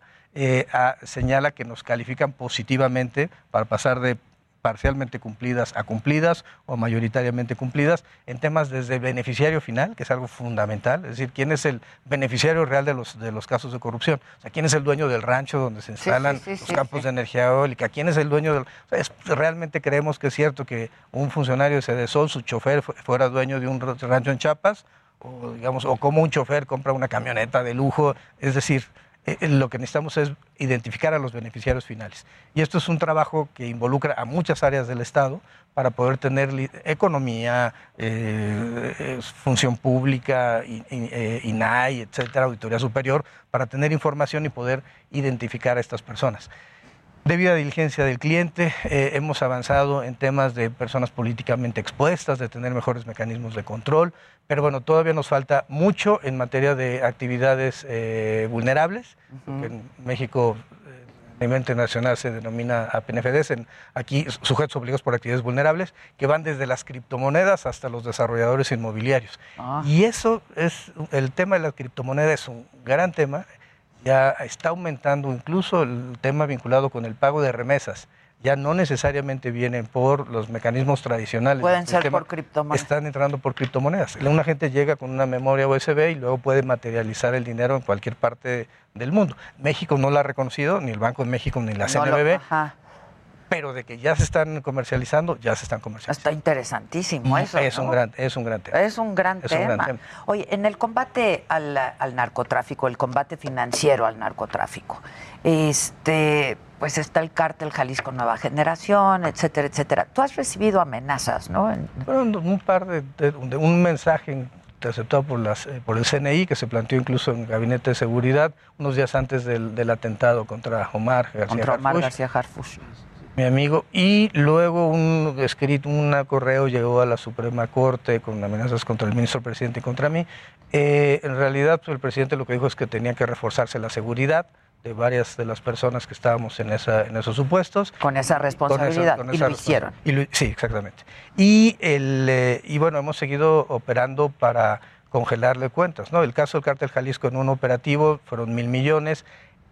señala que nos califican positivamente para pasar de parcialmente cumplidas a cumplidas o mayoritariamente cumplidas en temas desde beneficiario final, que es algo fundamental, es decir, quién es el beneficiario real de los, de los casos de corrupción, o sea, quién es el dueño del rancho donde se instalan los campos de energía eólica, quién es el dueño del... realmente creemos que es cierto que un funcionario de Cedesol, su chofer, fuera dueño de un rancho en Chiapas, o, digamos, o como un chofer compra una camioneta de lujo, es decir, eh, eh, lo que necesitamos es identificar a los beneficiarios finales. Y esto es un trabajo que involucra a muchas áreas del Estado para poder tener economía, eh, función pública, INAI, etcétera, auditoría superior, para tener información y poder identificar a estas personas. Debido a diligencia del cliente, hemos avanzado en temas de personas políticamente expuestas, de tener mejores mecanismos de control, pero bueno, todavía nos falta mucho en materia de actividades eh, vulnerables, que en México a nivel internacional se denomina a PNFDs, en, aquí sujetos obligados por actividades vulnerables, que van desde las criptomonedas hasta los desarrolladores inmobiliarios. Ah. Y eso es, el tema de las criptomonedas es un gran tema, ya está aumentando incluso el tema vinculado con el pago de remesas ya no necesariamente vienen por los mecanismos tradicionales. Pueden ser por criptomonedas. Están entrando por criptomonedas. Una gente llega con una memoria USB y luego puede materializar el dinero en cualquier parte del mundo. México no la ha reconocido, ni el Banco de México, ni la CNBB. Pero de que ya se están comercializando, ya se están comercializando. Está interesantísimo eso. Es, un, gran, es un gran tema. Es un gran, tema. Oye, en el combate al, al, narcotráfico, el combate financiero al narcotráfico, este, pues está el cártel Jalisco Nueva Generación, etcétera, etcétera. Tú has recibido amenazas, ¿no? Bueno, un par de, un mensaje interceptado por, las, eh, por el CNI, que se planteó incluso en el Gabinete de Seguridad, unos días antes del, atentado contra Omar García Contra Omar García Harfush. Mi amigo. Y luego un escrito, un correo llegó a la Suprema Corte con amenazas contra el ministro presidente y contra mí. Eh, en realidad, pues, el presidente lo que dijo es que tenía que reforzarse la seguridad de varias de las personas que estábamos en, esa, en esos supuestos. Con esa responsabilidad, y lo hicieron. sí, exactamente. Y, el, eh, y bueno, hemos seguido operando para congelarle cuentas. ¿no? El caso del cártel Jalisco en un operativo fueron mil millones.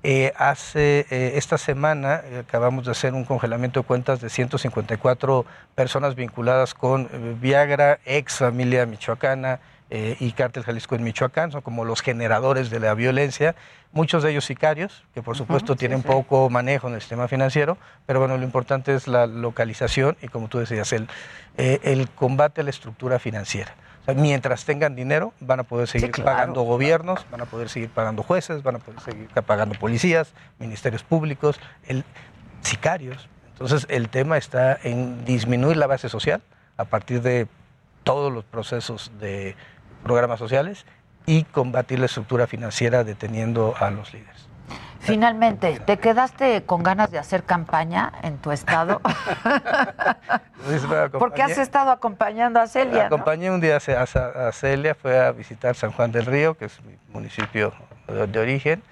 Eh, hace eh, esta semana acabamos de hacer un congelamiento de cuentas de 154 personas vinculadas con Viagra, ex familia michoacana, eh, y Cártel Jalisco en Michoacán, son como los generadores de la violencia, muchos de ellos sicarios, que por supuesto tienen poco manejo en el sistema financiero, pero bueno, lo importante es la localización y como tú decías, el, eh, el combate a la estructura financiera. Mientras tengan dinero, van a poder seguir pagando gobiernos, van a poder seguir pagando jueces, van a poder seguir pagando policías, ministerios públicos, el, sicarios. Entonces, el tema está en disminuir la base social a partir de todos los procesos de programas sociales y combatir la estructura financiera deteniendo a los líderes. Finalmente, ¿te quedaste con ganas de hacer campaña en tu estado? Porque has estado acompañando a Celia. Acompañé un día a, Celia, fue a visitar San Juan del Río, que es mi municipio de, origen,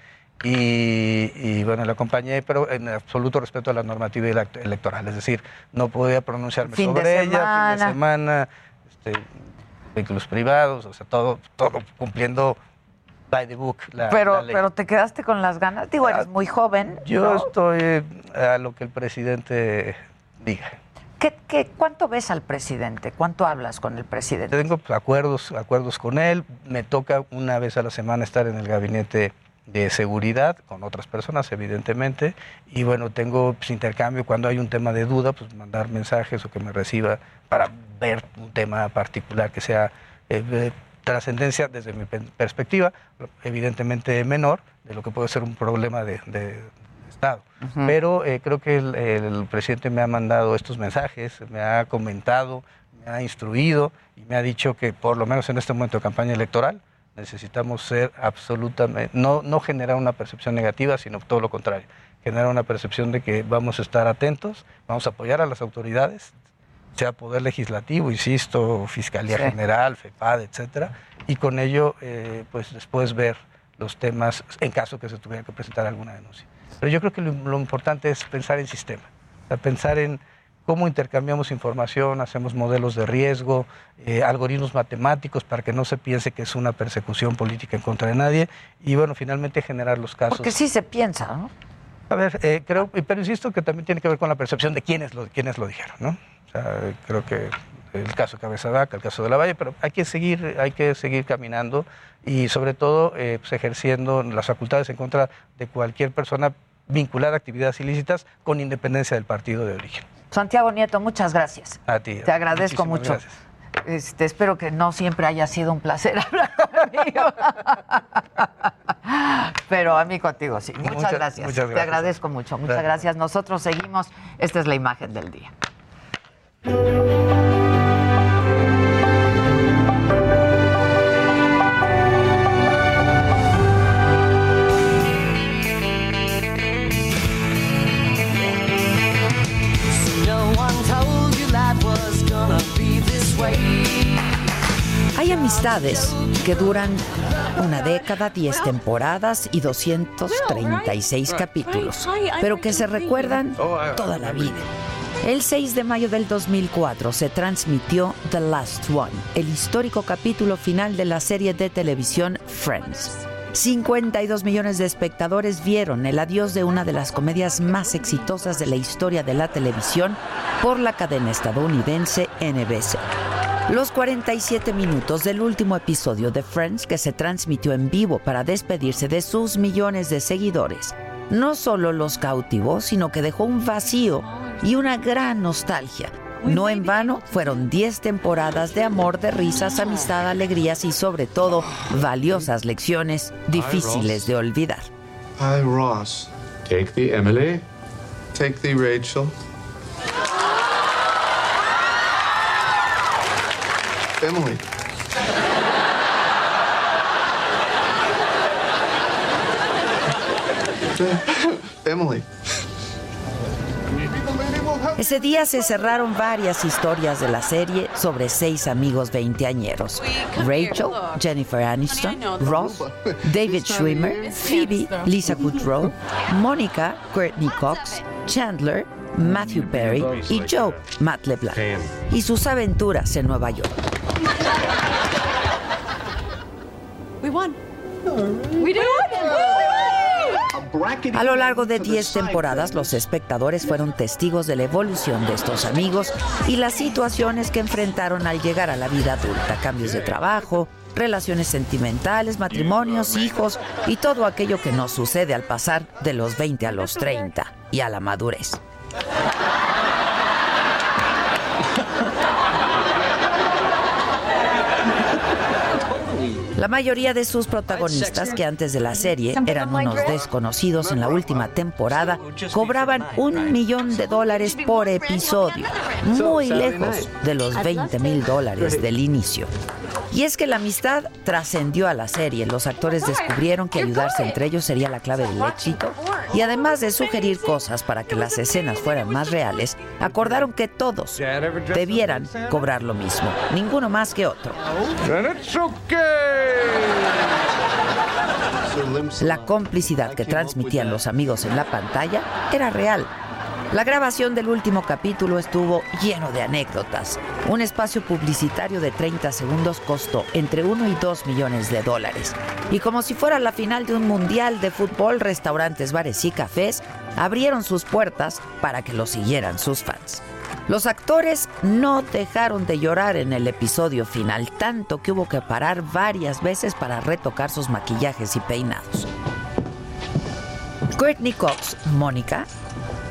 y, bueno, la acompañé, pero en absoluto respeto a la normativa electoral, es decir, no podía pronunciarme sobre ella, fin de semana, este, vehículos privados, o sea, todo, todo cumpliendo by the book. La, pero, pero te quedaste con las ganas. Digo, eres ah, muy joven. Yo estoy a lo que el presidente diga. ¿Qué, qué, cuánto ves al presidente? ¿Cuánto hablas con el presidente? Tengo acuerdos, acuerdos con él. Me toca una vez a la semana estar en el gabinete de seguridad con otras personas, evidentemente. Y bueno, tengo pues, intercambio cuando hay un tema de duda, pues mandar mensajes o que me reciba para ver un tema particular que sea eh, trascendencia desde mi perspectiva, evidentemente menor de lo que puede ser un problema de, Estado. Pero eh, creo que el, presidente me ha mandado estos mensajes, me ha comentado, me ha instruido y me ha dicho que por lo menos en este momento de campaña electoral necesitamos ser absolutamente, no, no generar una percepción negativa, sino todo lo contrario, generar una percepción de que vamos a estar atentos, vamos a apoyar a las autoridades sea Poder Legislativo, insisto, Fiscalía General, FEPAD, etcétera, y con ello, eh, pues después ver los temas en caso que se tuviera que presentar alguna denuncia. Pero yo creo que lo, importante es pensar en sistema, pensar en cómo intercambiamos información, hacemos modelos de riesgo, eh, algoritmos matemáticos para que no se piense que es una persecución política en contra de nadie y bueno, finalmente generar los casos. Porque sí se piensa, ¿no? A ver, eh, creo, pero insisto que también tiene que ver con la percepción de quiénes lo, quiénes lo dijeron, ¿no? Creo que el caso de Cabeza Vaca, el caso de la Valle, pero hay que seguir, hay que seguir caminando y sobre todo eh, pues, ejerciendo las facultades en contra de cualquier persona vinculada a actividades ilícitas con independencia del partido de origen. Santiago Nieto, muchas gracias. A ti. Te agradezco mucho. Este, espero que no siempre haya sido un placer hablar conmigo. Pero a mí contigo sí. Muchas, gracias. Te agradezco mucho. Muchas gracias. Nosotros seguimos. Esta es la imagen del día. Hay amistades que duran una década, 10 temporadas y 236 capítulos, pero que se recuerdan toda la vida. El 6 de mayo del 2004 se transmitió The Last One, el histórico capítulo final de la serie de televisión Friends. 52 millones de espectadores vieron el adiós de una de las comedias más exitosas de la historia de la televisión por la cadena estadounidense NBC. Los 47 minutos del último episodio de Friends que se transmitió en vivo para despedirse de sus millones de seguidores no solo los cautivó, sino que dejó un vacío y una gran nostalgia no en vano, fueron 10 temporadas de amor, de risas, amistad, alegrías y sobre todo valiosas lecciones difíciles de olvidar. Hi, Ross. Take the Emily. Take the Rachel. Emily. Emily. Ese día se cerraron varias historias de la serie sobre seis amigos veinteañeros. Rachel, Jennifer Aniston, Ross, David Schwimmer, Phoebe, Lisa Kudrow, Monica, Courtney Cox, Chandler, Matthew Perry y Joe, Matt LeBlanc, y sus aventuras en Nueva York. We. We. A lo largo de 10 temporadas, los espectadores fueron testigos de la evolución de estos amigos y las situaciones que enfrentaron al llegar a la vida adulta, cambios de trabajo, relaciones sentimentales, matrimonios, hijos y todo aquello que nos sucede al pasar de los 20 a los 30 y a la madurez. La mayoría de sus protagonistas, que antes de la serie eran unos desconocidos en la última temporada, cobraban un millón de dólares por episodio, muy lejos de los 20 mil dólares del inicio. Y es que la amistad trascendió a la serie. Los actores descubrieron que ayudarse entre ellos sería la clave del éxito. Y además de sugerir cosas para que las escenas fueran más reales, acordaron que todos debieran cobrar lo mismo, ninguno más que otro. La complicidad que transmitían los amigos en la pantalla era real la grabación del último capítulo estuvo lleno de anécdotas. Un espacio publicitario de 30 segundos costó entre 1 y 2 millones de dólares. Y como si fuera la final de un mundial de fútbol, restaurantes, bares y cafés abrieron sus puertas para que lo siguieran sus fans. Los actores no dejaron de llorar en el episodio final, tanto que hubo que parar varias veces para retocar sus maquillajes y peinados. Courtney Cox, Mónica,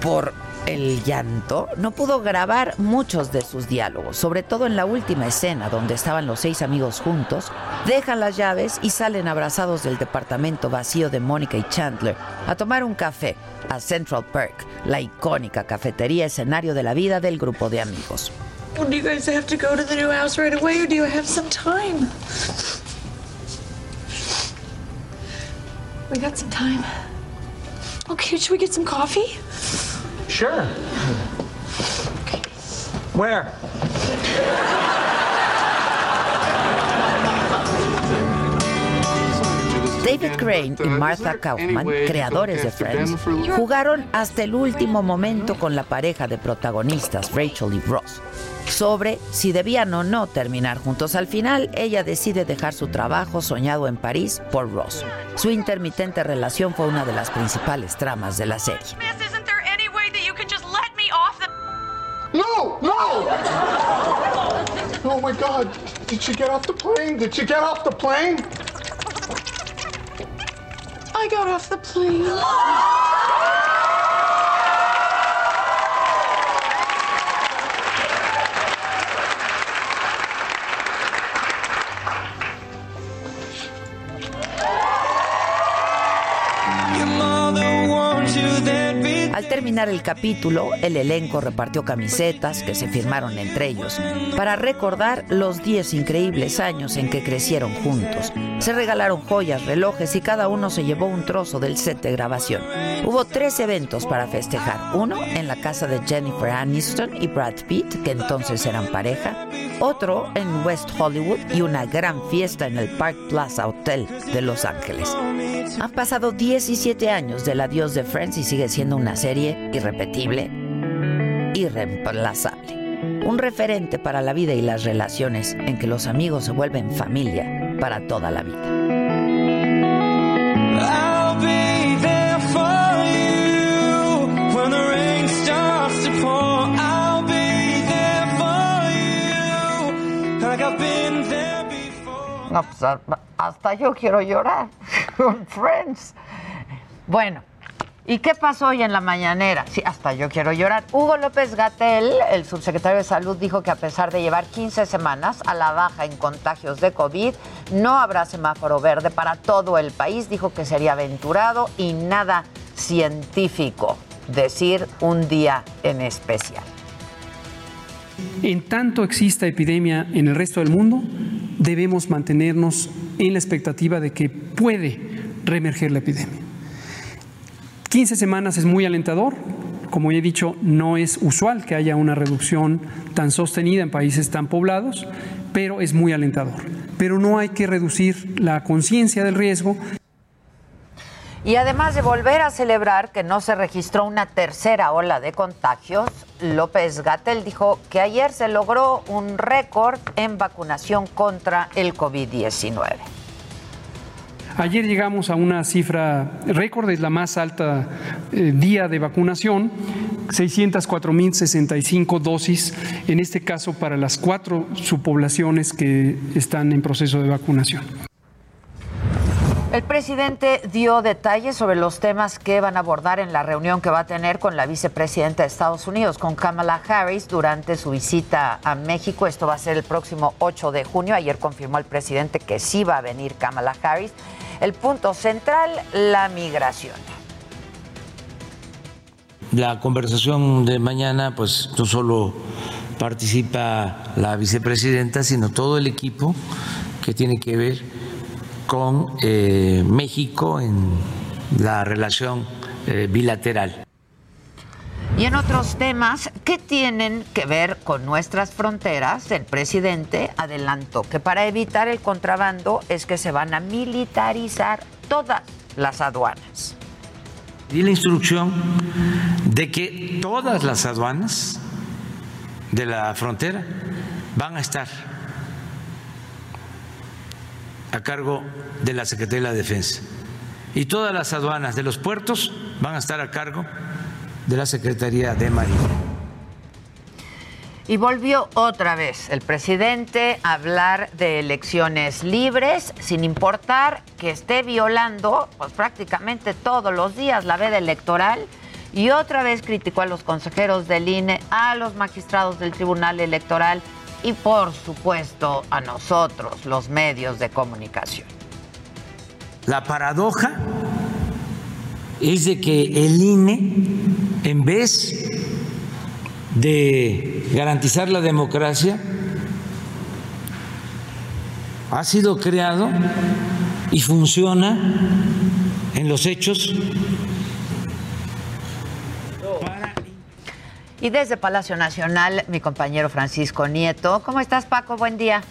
por el llanto, no pudo grabar muchos de sus diálogos, sobre todo en la última escena donde estaban los seis amigos juntos, dejan las llaves y salen abrazados del departamento vacío de Mónica y Chandler a tomar un café a Central Park, la icónica cafetería escenario de la vida del grupo de amigos. We got some time. Okay, should we get some coffee? Sure. Where? David Crane y Martha Kaufman, creadores de Friends, jugaron hasta el último momento con la pareja de protagonistas, Rachel y Ross, sobre si debían o no terminar juntos. Al final, ella decide dejar su trabajo soñado en París por Ross. Su intermitente relación fue una de las principales tramas de la serie. No! No! Oh my god! Did she get off the plane? Did she get off the plane? I got off the plane. Al terminar el capítulo, el elenco repartió camisetas que se firmaron entre ellos para recordar los 10 increíbles años en que crecieron juntos. Se regalaron joyas, relojes y cada uno se llevó un trozo del set de grabación. Hubo tres eventos para festejar. Uno en la casa de Jennifer Aniston y Brad Pitt, que entonces eran pareja. Otro en West Hollywood y una gran fiesta en el Park Plaza Hotel de Los Ángeles. Han pasado 17 años del adiós de Friends y sigue siendo una serie serie irrepetible, irreemplazable. Un referente para la vida y las relaciones en que los amigos se vuelven familia para toda la vida. No, pues hasta yo quiero llorar con Friends. Bueno, ¿y qué pasó hoy en la mañanera? Sí, hasta yo quiero llorar. Hugo López Gatel, el subsecretario de Salud, dijo que a pesar de llevar 15 semanas a la baja en contagios de COVID, no habrá semáforo verde para todo el país. Dijo que sería aventurado y nada científico decir un día en especial. En tanto exista epidemia en el resto del mundo, debemos mantenernos en la expectativa de que puede reemerger la epidemia. 15 semanas es muy alentador. Como he dicho, no es usual que haya una reducción tan sostenida en países tan poblados, pero es muy alentador. Pero no hay que reducir la conciencia del riesgo y además de volver a celebrar que no se registró una tercera ola de contagios, López Gatel dijo que ayer se logró un récord en vacunación contra el COVID-19. Ayer llegamos a una cifra récord, es la más alta eh, día de vacunación, 604.065 dosis, en este caso para las cuatro subpoblaciones que están en proceso de vacunación. El presidente dio detalles sobre los temas que van a abordar en la reunión que va a tener con la vicepresidenta de Estados Unidos, con Kamala Harris, durante su visita a México. Esto va a ser el próximo 8 de junio. Ayer confirmó el presidente que sí va a venir Kamala Harris. El punto central, la migración. La conversación de mañana, pues no solo participa la vicepresidenta, sino todo el equipo que tiene que ver con eh, México en la relación eh, bilateral. Y en otros temas que tienen que ver con nuestras fronteras, el presidente adelantó que para evitar el contrabando es que se van a militarizar todas las aduanas. Di la instrucción de que todas las aduanas de la frontera van a estar a cargo de la Secretaría de la Defensa. Y todas las aduanas de los puertos van a estar a cargo de la Secretaría de Marina. Y volvió otra vez el presidente a hablar de elecciones libres, sin importar que esté violando pues, prácticamente todos los días la veda electoral. Y otra vez criticó a los consejeros del INE, a los magistrados del Tribunal Electoral y por supuesto a nosotros, los medios de comunicación. La paradoja es de que el INE, en vez de garantizar la democracia, ha sido creado y funciona en los hechos Y desde Palacio Nacional, mi compañero Francisco Nieto. ¿Cómo estás, Paco? Buen día.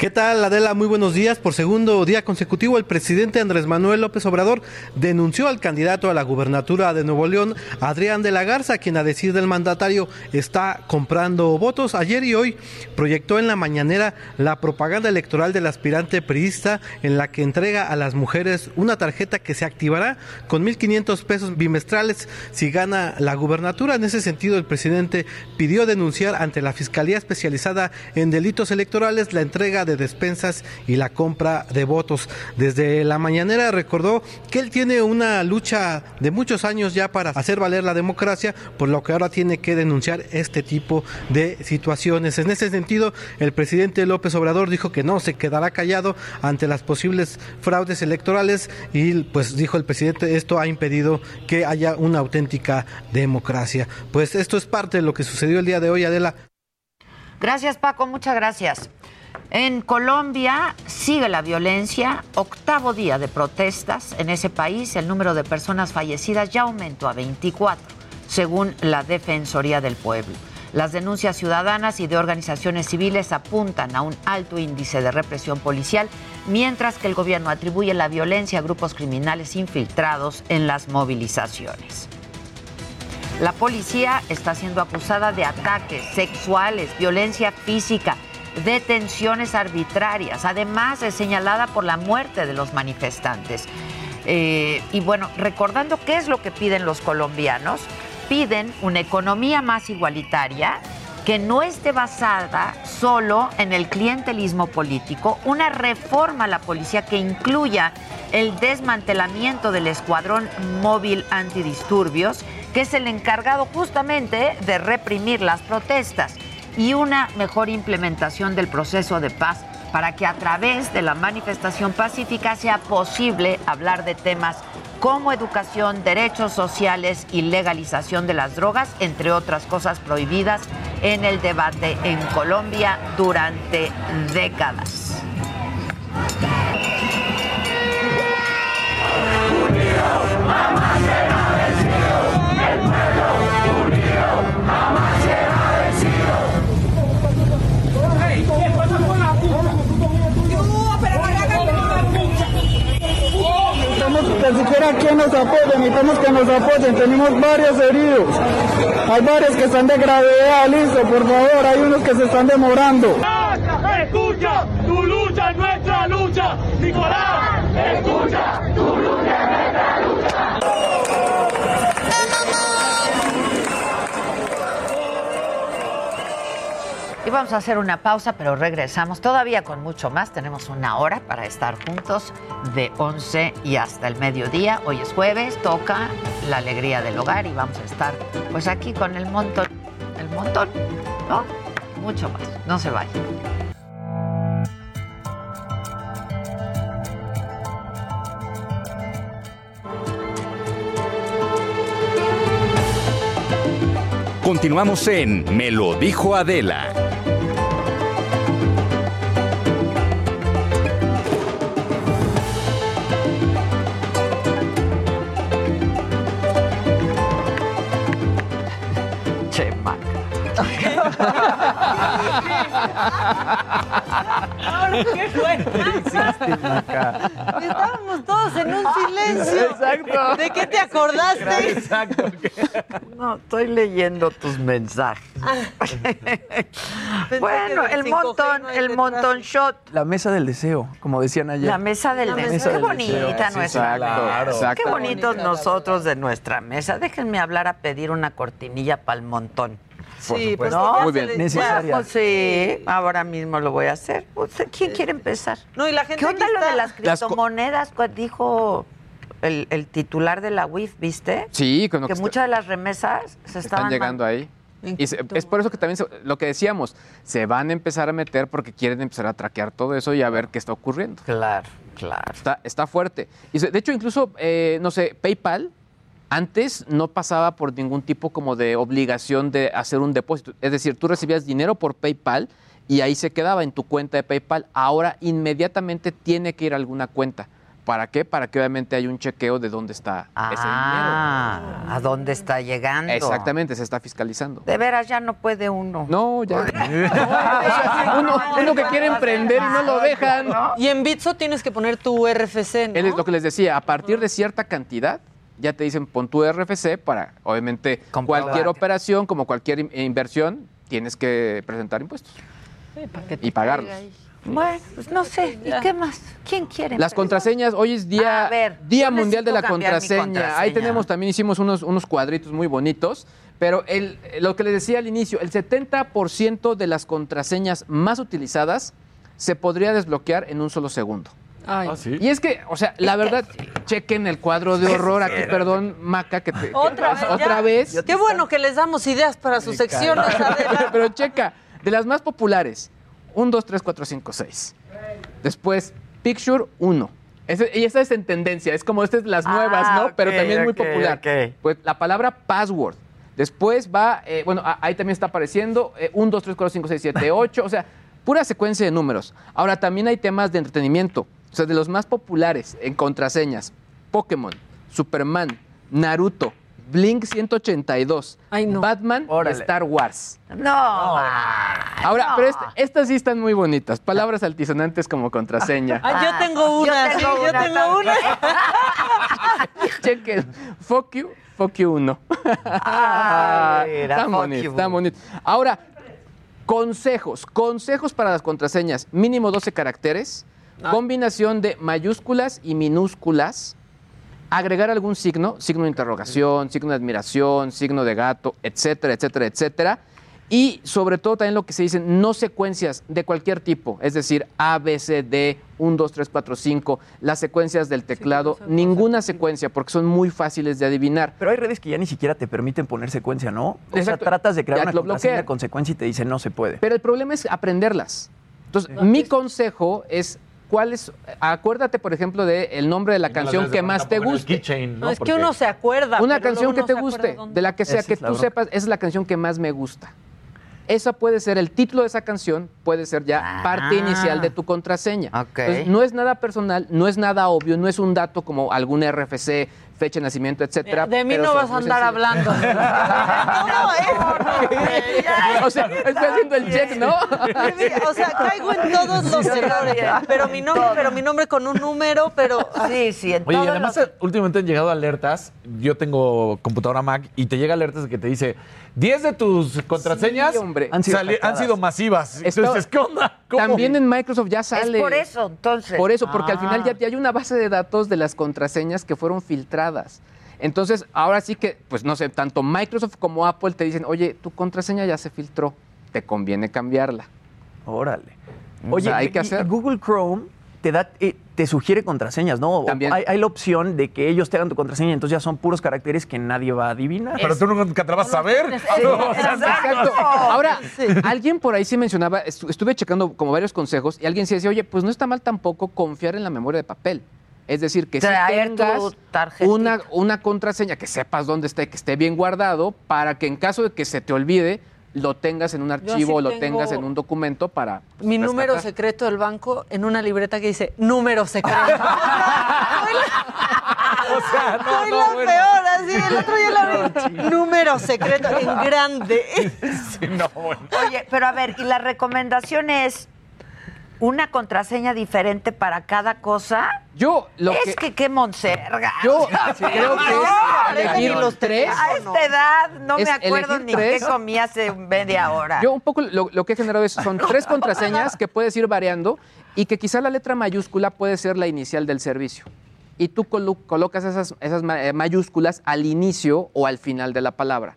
¿Qué tal, Adela? Muy buenos días. Por segundo día consecutivo, el presidente Andrés Manuel López Obrador denunció al candidato a la gubernatura de Nuevo León, Adrián de la Garza, quien a decir del mandatario está comprando votos. Ayer y hoy proyectó en la mañanera la propaganda electoral del aspirante priista en la que entrega a las mujeres una tarjeta que se activará con 1.500 pesos bimestrales si gana la gubernatura. En ese sentido, el presidente pidió denunciar ante la Fiscalía Especializada en Delitos Electorales la entrega de de despensas y la compra de votos. Desde la mañanera recordó que él tiene una lucha de muchos años ya para hacer valer la democracia, por lo que ahora tiene que denunciar este tipo de situaciones. En ese sentido, el presidente López Obrador dijo que no se quedará callado ante las posibles fraudes electorales y pues dijo el presidente esto ha impedido que haya una auténtica democracia. Pues esto es parte de lo que sucedió el día de hoy, Adela. Gracias Paco, muchas gracias. En Colombia sigue la violencia, octavo día de protestas en ese país, el número de personas fallecidas ya aumentó a 24, según la Defensoría del Pueblo. Las denuncias ciudadanas y de organizaciones civiles apuntan a un alto índice de represión policial, mientras que el gobierno atribuye la violencia a grupos criminales infiltrados en las movilizaciones. La policía está siendo acusada de ataques sexuales, violencia física, detenciones arbitrarias. Además, es señalada por la muerte de los manifestantes. Eh, y bueno, recordando qué es lo que piden los colombianos, piden una economía más igualitaria, que no esté basada solo en el clientelismo político, una reforma a la policía que incluya el desmantelamiento del escuadrón móvil antidisturbios, que es el encargado justamente de reprimir las protestas, y una mejor implementación del proceso de paz para que a través de la manifestación pacífica sea posible hablar de temas como educación, derechos sociales y legalización de las drogas, entre otras cosas prohibidas en el debate en Colombia durante décadas. Siquiera quien nos apoya, necesitamos que nos apoyen, tenemos varios heridos, hay varios que están de gravedad, listo, por favor, hay unos que se están demorando. Escucha, tu lucha es nuestra lucha, Nicolás. Escucha, tu lucha. Vamos a hacer una pausa, pero regresamos todavía con mucho más. Tenemos una hora para estar juntos de 11 y hasta el mediodía. Hoy es jueves, toca la alegría del hogar y vamos a estar pues aquí con el montón, el montón, ¿no? Mucho más. No se vayan. Continuamos en Me lo dijo Adela. ¿Qué fue? Estábamos todos en un silencio. Exacto. ¿De qué te acordaste? Exacto. No, estoy leyendo tus mensajes. bueno, el montón, el montón shot. La mesa del deseo, como decían ayer. La mesa del La deseo. mesa Qué del deseo. bonita nuestra. claro, exacto. Qué bonitos nosotros de nuestra mesa. Déjenme hablar a pedir una cortinilla para el montón. Por Sí, pues, ¿No? Muy bien. Necesaria. Pues sí, ahora mismo lo voy a hacer. Pues, ¿Quién quiere empezar? No, y la gente ¿Qué onda lo de las criptomonedas? Dijo el, el titular de la UIF, ¿viste? Sí, con lo que que muchas de las remesas se estaban están llegando ahí. Y se- es por eso que también se- lo que decíamos, se van a empezar a meter porque quieren empezar a traquear todo eso y a ver qué está ocurriendo. Claro, claro. Está, está fuerte. Y se- de hecho, incluso, eh, no sé, PayPal antes no pasaba por ningún tipo como de obligación de hacer un depósito. Es decir, tú recibías dinero por PayPal y ahí se quedaba en tu cuenta de PayPal. Ahora inmediatamente tiene que ir a alguna cuenta. ¿Para qué? Para que obviamente haya un chequeo de dónde está ese Ah, ¿a dónde está llegando? dinero. Exactamente, se está fiscalizando. De veras, ya no puede uno. No, ya. uno, uno que quiere emprender y no lo dejan. Y en Bitso tienes que poner tu RFC, ¿no? Él es lo que les decía, a partir de cierta cantidad, ya te dicen pon tu RFC para, obviamente, cualquier operación, como cualquier in- inversión, tienes que presentar impuestos y pagarlos. Bueno, pues no sé. ¿Y qué más? ¿Quién quiere? Las contraseñas, hoy es día, ver, día Mundial de la mi contraseña. Ahí contraseña. tenemos, también hicimos unos, unos cuadritos muy bonitos, pero el, lo que les decía al inicio, el 70% de las contraseñas más utilizadas se podría desbloquear en un solo segundo. Ay. Y es que, o sea, la verdad, chequen el cuadro de horror aquí, perdón, Maca, que te... Otra vez. Otra vez. Qué bueno que les damos ideas para sus secciones. Pero checa, de las más populares, 1, 2, 3, 4, 5, 6. Después, Picture 1. Ese- y esa es en tendencia, es como estas las nuevas, Ah, ¿no? ok, Pero también muy ok, popular. ok. Pues la palabra password. Después va, eh, bueno, a- ahí también está apareciendo 1, 2, 3, 4, 5, 6, 7, 8. O sea, pura secuencia de números. Ahora, también hay temas de entretenimiento. O sea, de los más populares en contraseñas: Pokémon, Superman, Naruto, Blink 182, Batman y Star Wars. No. Ahora, no. pero est- estas sí están muy bonitas. Palabras altisonantes como contraseña. Ah, yo tengo una, Yo sí, tengo yo una tengo una. Chequen. Fuck you, fuck you uno. Ay, tan fuck bonito, tan bonito. Ahora, consejos. Consejos para las contraseñas. Mínimo 12 caracteres. Combinación de mayúsculas y minúsculas. Agregar algún signo, signo de interrogación, signo de admiración, signo de gato, etcétera, etcétera, etcétera. Y sobre todo también lo que se dicen, no secuencias de cualquier tipo, es decir, A, B, C, D, 1, 2, 3, 4, 5, las secuencias del teclado, ninguna secuencia, porque son muy fáciles de adivinar. Pero hay redes que ya ni siquiera te permiten poner secuencia, ¿no? O Exacto. sea, tratas de crear Ya una contraseña con secuencia y te dice no se puede. Pero el problema es aprenderlas. Entonces, mi consejo es, ¿cuál es? Acuérdate, por ejemplo, del nombre de la canción que más te guste. No, es que uno se acuerda. Una canción que te guste, de la que sea, Esa que tú bronca. sepas, esa es la canción que más me gusta. Esa puede ser el título de esa canción, puede ser ya parte inicial de tu contraseña. Ah. Ok. Entonces, no es nada personal, no es nada obvio, no es un dato como algún RFC, fecha de nacimiento, etcétera. De mí no vas a andar hablando. O sea, estoy haciendo el check, ¿no? O sea, caigo en todos los errores. Pero mi nombre, pero mi nombre con un número, pero. Sí, sí, en Oye, y además los- eh, últimamente han llegado alertas. Yo tengo computadora Mac y te llega alertas que te dice 10 de tus contraseñas Sí, hombre. han, sido sali- han sido masivas. Entonces, ¿qué onda? ¿Cómo? También en Microsoft ya sale. Es por eso, entonces. Por eso, porque al final Ah. ya hay una base de datos de las contraseñas que fueron filtradas. Entonces, ahora sí que, pues no sé, tanto Microsoft como Apple te dicen, oye, tu contraseña ya se filtró, te conviene cambiarla. Órale. O Oye, sea, hay que hacer. Google Chrome te da, eh, te sugiere contraseñas, ¿no? También. Hay, hay la opción de que ellos te hagan tu contraseña, entonces ya son puros caracteres que nadie va a adivinar. Pero tú nunca te la vas a saber. Exacto. Ahora, alguien por ahí sí mencionaba, estu- estuve checando como varios consejos y alguien sí decía, oye, pues no está mal tampoco confiar en la memoria de papel. Es decir, que si Traer tu tengas una, una contraseña, que sepas dónde está y que esté bien guardado, para que en caso de que se te olvide, lo tengas en un archivo o lo tengas en un documento para... pues, Mi número secreto del banco en una libreta que dice número secreto. o sea, no, Soy no, la bueno. peor, así. El otro día la vi. Número secreto en grande. Sí, no, bueno. Oye, pero a ver, y la recomendación es una contraseña diferente para cada cosa. Yo lo es que, qué monserga. Yo sea, creo que es no, elegir los tres. A esta edad no Es me acuerdo ni tres. qué comí hace media hora. Yo un poco lo, lo que he generado es, son tres contraseñas que puedes ir variando y que quizá la letra mayúscula puede ser la inicial del servicio. Y tú colo- colocas esas, esas eh, mayúsculas al inicio o al final de la palabra.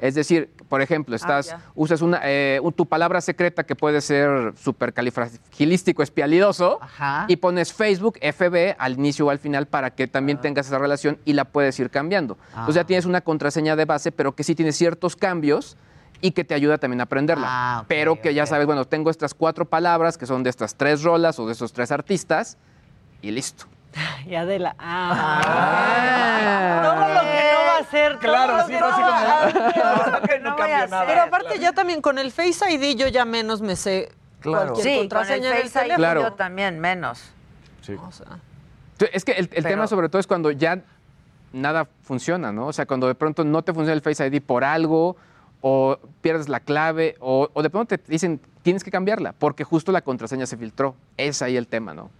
Es decir, por ejemplo, estás, ya. usas una, eh, un- tu palabra secreta que puede ser supercalifragilístico espialidoso Ajá. y pones Facebook, FB al inicio o al final para que también tengas esa relación y la puedes ir cambiando. Entonces ya Ah. tienes una contraseña de base, pero que sí tiene ciertos cambios y que te ayuda también a aprenderla. Ah, pero que ya sabes, bueno, tengo estas cuatro palabras que son de estas tres rolas o de estos tres artistas y listo. Y Adela. Ah. Todo lo que no va a hacer. Claro, sí, no, así no va a como- que no voy a hacer. Pero aparte ya también con el Face ID yo ya menos me sé Claro. cualquier Sí, con el contraseña Face ID. Claro. yo también menos. O sea, Es que el, el Pero- tema sobre todo es cuando ya nada funciona, ¿no? O sea, cuando de pronto no te funciona el Face ID por algo o pierdes la clave o, o de pronto te dicen tienes que cambiarla porque justo la contraseña se filtró. Es ahí el tema, ¿no?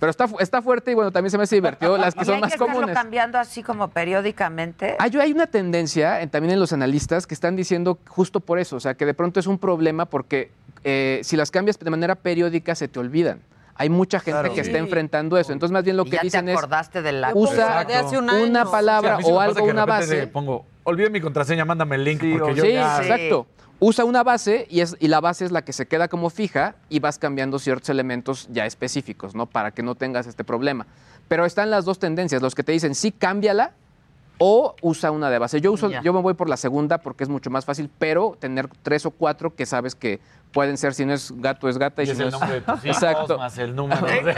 Pero está, fu- está fuerte y bueno, también se me hace divertido las que ¿Y son hay más que comunes. cambiando así como periódicamente? Hay, hay una tendencia en- también en los analistas que están diciendo justo por eso, o sea, que de pronto es un problema porque eh, si las cambias de manera periódica se te olvidan. Hay mucha gente Claro. que Sí. está enfrentando eso. Entonces, más bien lo Y que ya dicen te es acordaste de la usa de hace un una año. Sí, a palabra mí sí me o pasa algo, una base. pongo, olvide mi contraseña, mándame el link Sí, porque o- yo Sí, ya... exacto. Usa una base y, es, y la base es la que se queda como fija y vas cambiando ciertos elementos ya específicos, ¿no? Para que no tengas este problema. Pero están las dos tendencias, los que te dicen sí, cámbiala o usa una de base. Yo, uso, yo me voy por la segunda porque es mucho más fácil, pero tener tres o cuatro que sabes que pueden ser, si no es gato, es gata. Y, Y si es no el es- nombre de tus hijos Exacto. más el número. Ándale,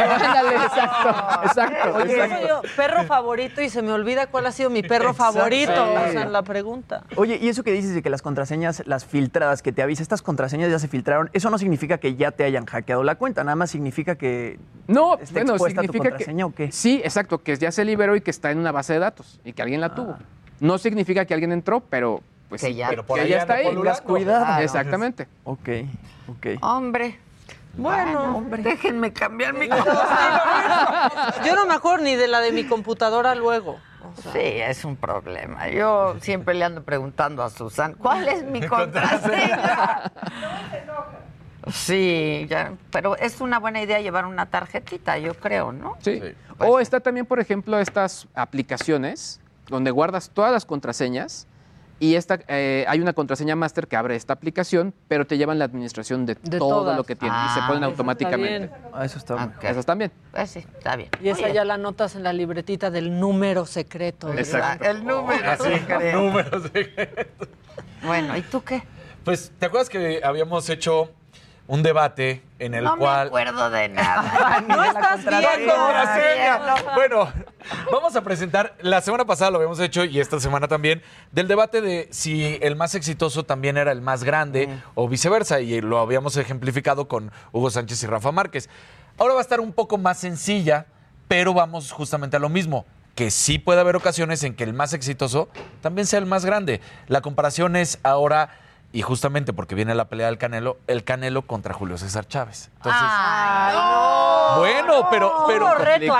exacto, exacto, Oye, exacto. yo, perro favorito y se me olvida cuál ha sido mi perro favorito. Sí. O sea, la pregunta. Oye, y eso que dices de que las contraseñas, las filtradas, que te avisa, estas contraseñas ya se filtraron, eso no significa que ya te hayan hackeado la cuenta, nada más significa que No, ¿Está bueno, expuesta tu significa que contraseña o qué? sí, exacto, que ya se liberó y que está en una base de datos y que alguien la tuvo. No significa que alguien entró, pero pues Que ya- Pero por que ahí ya está ahí. polulando. cuidado. Exactamente. Ok, ok. Hombre. Bueno, déjenme cambiar mi Yo no me acuerdo ni de la de mi computadora luego. O sea, Sí, es un problema. Yo siempre le ando preguntando a Susan, ¿cuál es mi contraseña? Sí, ya, pero es una buena idea llevar una tarjetita, yo creo, ¿no? Sí. O está también, por ejemplo, estas aplicaciones donde guardas todas las contraseñas Y esta, eh, hay una contraseña master que abre esta aplicación, pero te llevan la administración de, De todo todas. lo que tiene y se Ah, ponen eso automáticamente. Ah, eso está Ok. Esas también. Pues sí, está bien. Y esa Oye, ya la notas en la libretita del número secreto. Exacto. El número. Así, secreto. números. sí. Bueno, ¿y tú qué? Pues, ¿te acuerdas que habíamos hecho un debate en el no me cual... acuerdo de nada. No estás ¡No hay viendo. Bueno, vamos a presentar, la semana pasada lo habíamos hecho y esta semana también, del debate de si el más exitoso también era el más grande o viceversa, y lo habíamos ejemplificado con Hugo Sánchez y Rafa Márquez. Ahora va a estar un poco más sencilla, pero vamos justamente a lo mismo, que sí puede haber ocasiones en que el más exitoso también sea el más grande. La comparación es ahora... Y justamente porque viene la pelea del Canelo, el Canelo contra Julio César Chávez. Entonces, Ay, no. bueno, pero, pero, reto.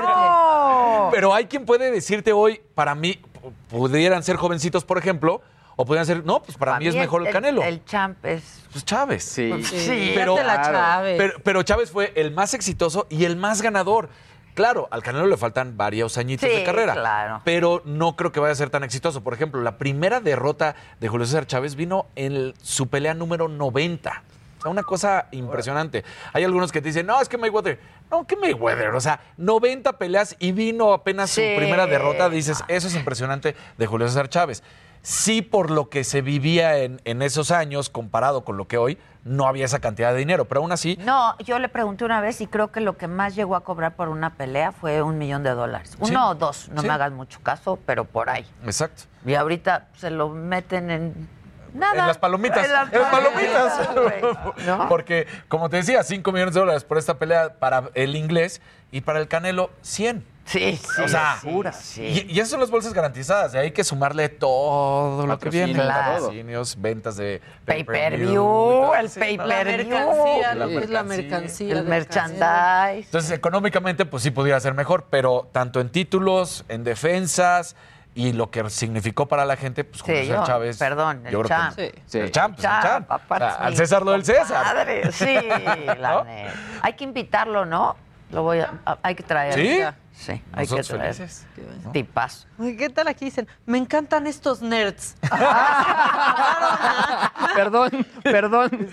No. pero hay quien puede decirte hoy, para mí, pudieran ser jovencitos, por ejemplo, o pudieran ser, no, pues para, mí es mejor el, Canelo. El, champ es. Pues Chávez. Sí. Sí, pero, Chávez. pero, pero Chávez fue el más exitoso y el más ganador. Claro, al Canelo le faltan varios añitos Sí, de carrera. claro. Pero no creo que vaya a ser tan exitoso. Por ejemplo, la primera derrota de Julio César Chávez vino en el- su pelea número 90. O sea, una cosa impresionante. Hay algunos que te dicen, no, es que Mayweather. No, que Mayweather. O sea, 90 peleas y vino apenas Sí. su primera derrota. Dices, eso es impresionante de Julio César Chávez. Sí, por lo que se vivía en, en esos años, comparado con lo que hoy, no había esa cantidad de dinero. Pero aún así, No, yo le pregunté una vez y creo que lo que más llegó a cobrar por una pelea fue un millón de dólares. Sí. Uno o dos, no Sí. me hagas mucho caso, pero por ahí. exacto. Y ahorita se lo meten en nada. En las palomitas. En las En las palomitas. Porque, como te decía, 5 millones de dólares por esta pelea para el inglés y para el Canelo, 100. Sí, sí. o sea, sí, sí. Y, y esas son las bolsas garantizadas. De ahí hay que sumarle todo lo que viene. Patrocinios, ventas de Pay-per-view, el Sí. Pay-per-view. mercancía, La lo que es la mercancía. El merchandise. Entonces, económicamente, pues sí pudiera ser mejor, pero tanto en títulos, en defensas y lo que significó para la gente, pues Sí, César yo- Chávez. perdón, el yo creo champ. que- Sí. Sí. El champ, pues, el Champ, champ. aparte O sea, es al César lo del César. compadre, Sí, la ¿No? neta. Hay que invitarlo, ¿no? Lo voy a, a- hay que traer. ¿Sí? Sí, hay que traer. felices. Tipazo. Ay, ¿Qué tal aquí dicen? Me encantan estos nerds. Perdón, perdón.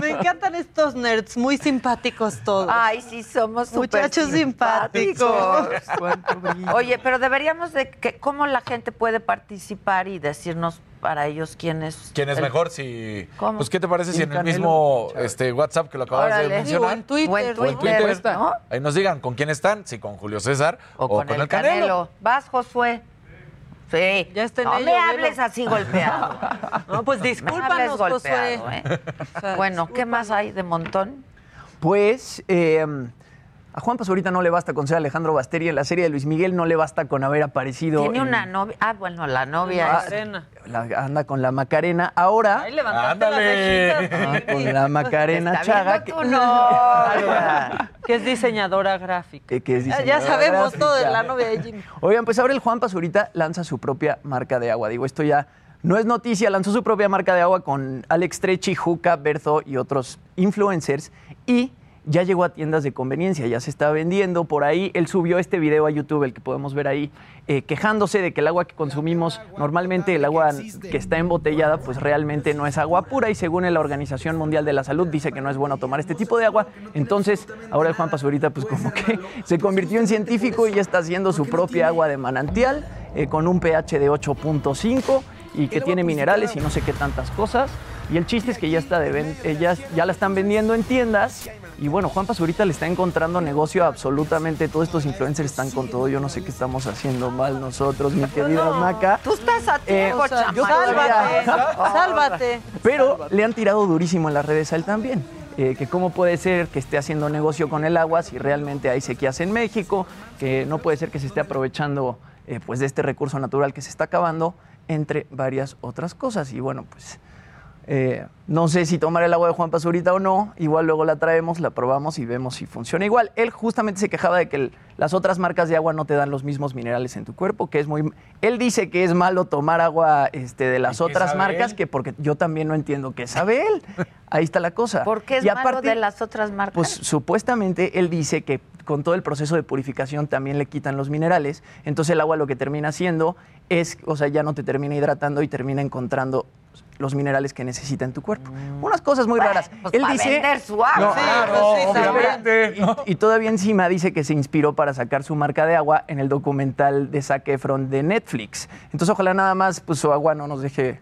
Me encantan estos nerds, muy simpáticos todos. Ay, sí, somos Muchachos simpáticos. Oye, pero deberíamos de que cómo la gente puede participar y decirnos para ellos quién es. ¿Quién es el- mejor? Si, ¿Cómo? Pues, ¿qué te parece si en el Canelo, mismo este, WhatsApp que lo acabas Órale. de o mencionar? en Twitter. O en Twitter. Ahí nos digan con quién están, si con Julio César O, con, el, Canelo. Vas, Josué. Sí. Ya está en no ello, me velo. hables así golpeado. No, pues discúlpanos, Josué. ¿eh? O sea, Bueno, ¿qué más hay de montón? Pues eh, a Juan Pazurita no le basta con ser Alejandro Basteri en la serie de Luis Miguel, no le basta con haber aparecido. Tiene en- una novia. Ah, bueno, la novia es. Macarena. la- anda con la Macarena. Ahora, levantaste Ándale. ah, con la Macarena Está Chaga. tu novia. Que es diseñadora gráfica. que- que es Ya- ya diseñadora sabemos todo de la novia de Jimmy. Oigan, pues ahora el Juan Pazurita lanza su propia marca de agua. Digo, esto ya no es noticia, lanzó su propia marca de agua con Alex Trechi, Juca, Berzo y otros influencers y ya llegó a tiendas de conveniencia, ya se está vendiendo por ahí. Él subió este video a YouTube, el que podemos ver ahí, eh, quejándose de que el agua que consumimos, normalmente el agua que está embotellada, pues realmente no es agua pura y según la Organización Mundial de la Salud dice que no es bueno tomar este tipo de agua. Entonces, ahora el Juan Pazurita pues como que se convirtió en científico y ya está haciendo su propia agua de manantial eh, con un pH de 8.5 y que tiene minerales y no sé qué tantas cosas. Y el chiste es que ya está de eh, ya, ya la están vendiendo en tiendas. Y bueno, Juan Pazurita le está encontrando negocio a absolutamente. Todos estos influencers están con todo. Yo no sé qué estamos haciendo mal nosotros, mi querida Maca. Tú estás a tiempo, Eh, todavía- Sálvate, sálvate. Pero le han tirado durísimo en las redes a él también. Eh, que cómo puede ser que esté haciendo negocio con el agua si realmente hay sequías en México, que no puede ser que se esté aprovechando eh, pues de este recurso natural que se está acabando, entre varias otras cosas. Y bueno, pues eh, no sé si tomar el agua de Juan Pazurita o no, igual luego la traemos, la probamos y vemos si funciona igual. Él justamente se quejaba de que el- las otras marcas de agua no te dan los mismos minerales en tu cuerpo, que es muy... Él dice que es malo tomar agua este, de las ¿Y qué otras marcas, él? que porque yo también no entiendo qué sabe él. Ahí está la cosa. ¿Por qué es Y malo de las otras marcas? Pues supuestamente él dice que con todo el proceso de purificación también le quitan los minerales. Entonces el agua lo que termina haciendo es, o sea, ya no te termina hidratando y termina encontrando los minerales que necesita en tu cuerpo. Unas cosas muy raras. pues Él para dice, vender su agua. No, Sí, claro, pues sí, obviamente. también. Y, y todavía encima dice que se inspiró para sacar su marca de agua en el documental de Zac Efron de Netflix. Entonces ojalá nada más pues su agua no nos deje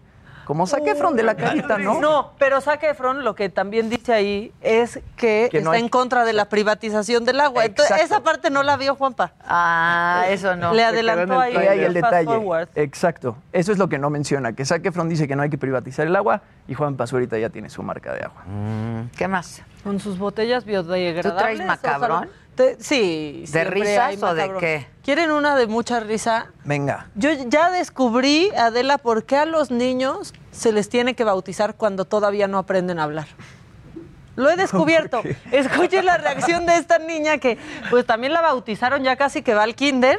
como Zac Efron de la carita, ¿no? No, pero Zac Efron lo que también dice ahí es que, Que no está hay- en contra de la privatización del agua. Entonces, Exacto. esa parte no la vio Juanpa. Ah, eso no. Le adelantó ahí. el, detalle. forward. Exacto. Eso es lo que no menciona, que Zac Efron dice que no hay que privatizar el agua y Juan Pazurita ya tiene su marca de agua. ¿Qué más? Con sus botellas biodegradables. ¿Tú traes macabrón? sí. ¿De risas o de qué? ¿Quieren una de mucha risa? Venga. Yo ya descubrí, Adela, por qué a los niños se les tiene que bautizar cuando todavía no aprenden a hablar. Lo he descubierto. Escuchen la reacción de esta niña que pues también la bautizaron ya casi que va al kinder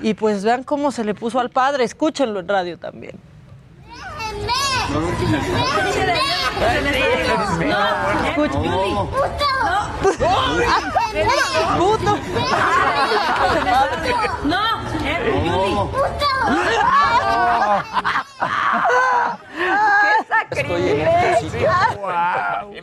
y pues vean cómo se le puso al padre. Escúchenlo en radio también. Puto. No, es Yuli. ¡Qué sacrilegio!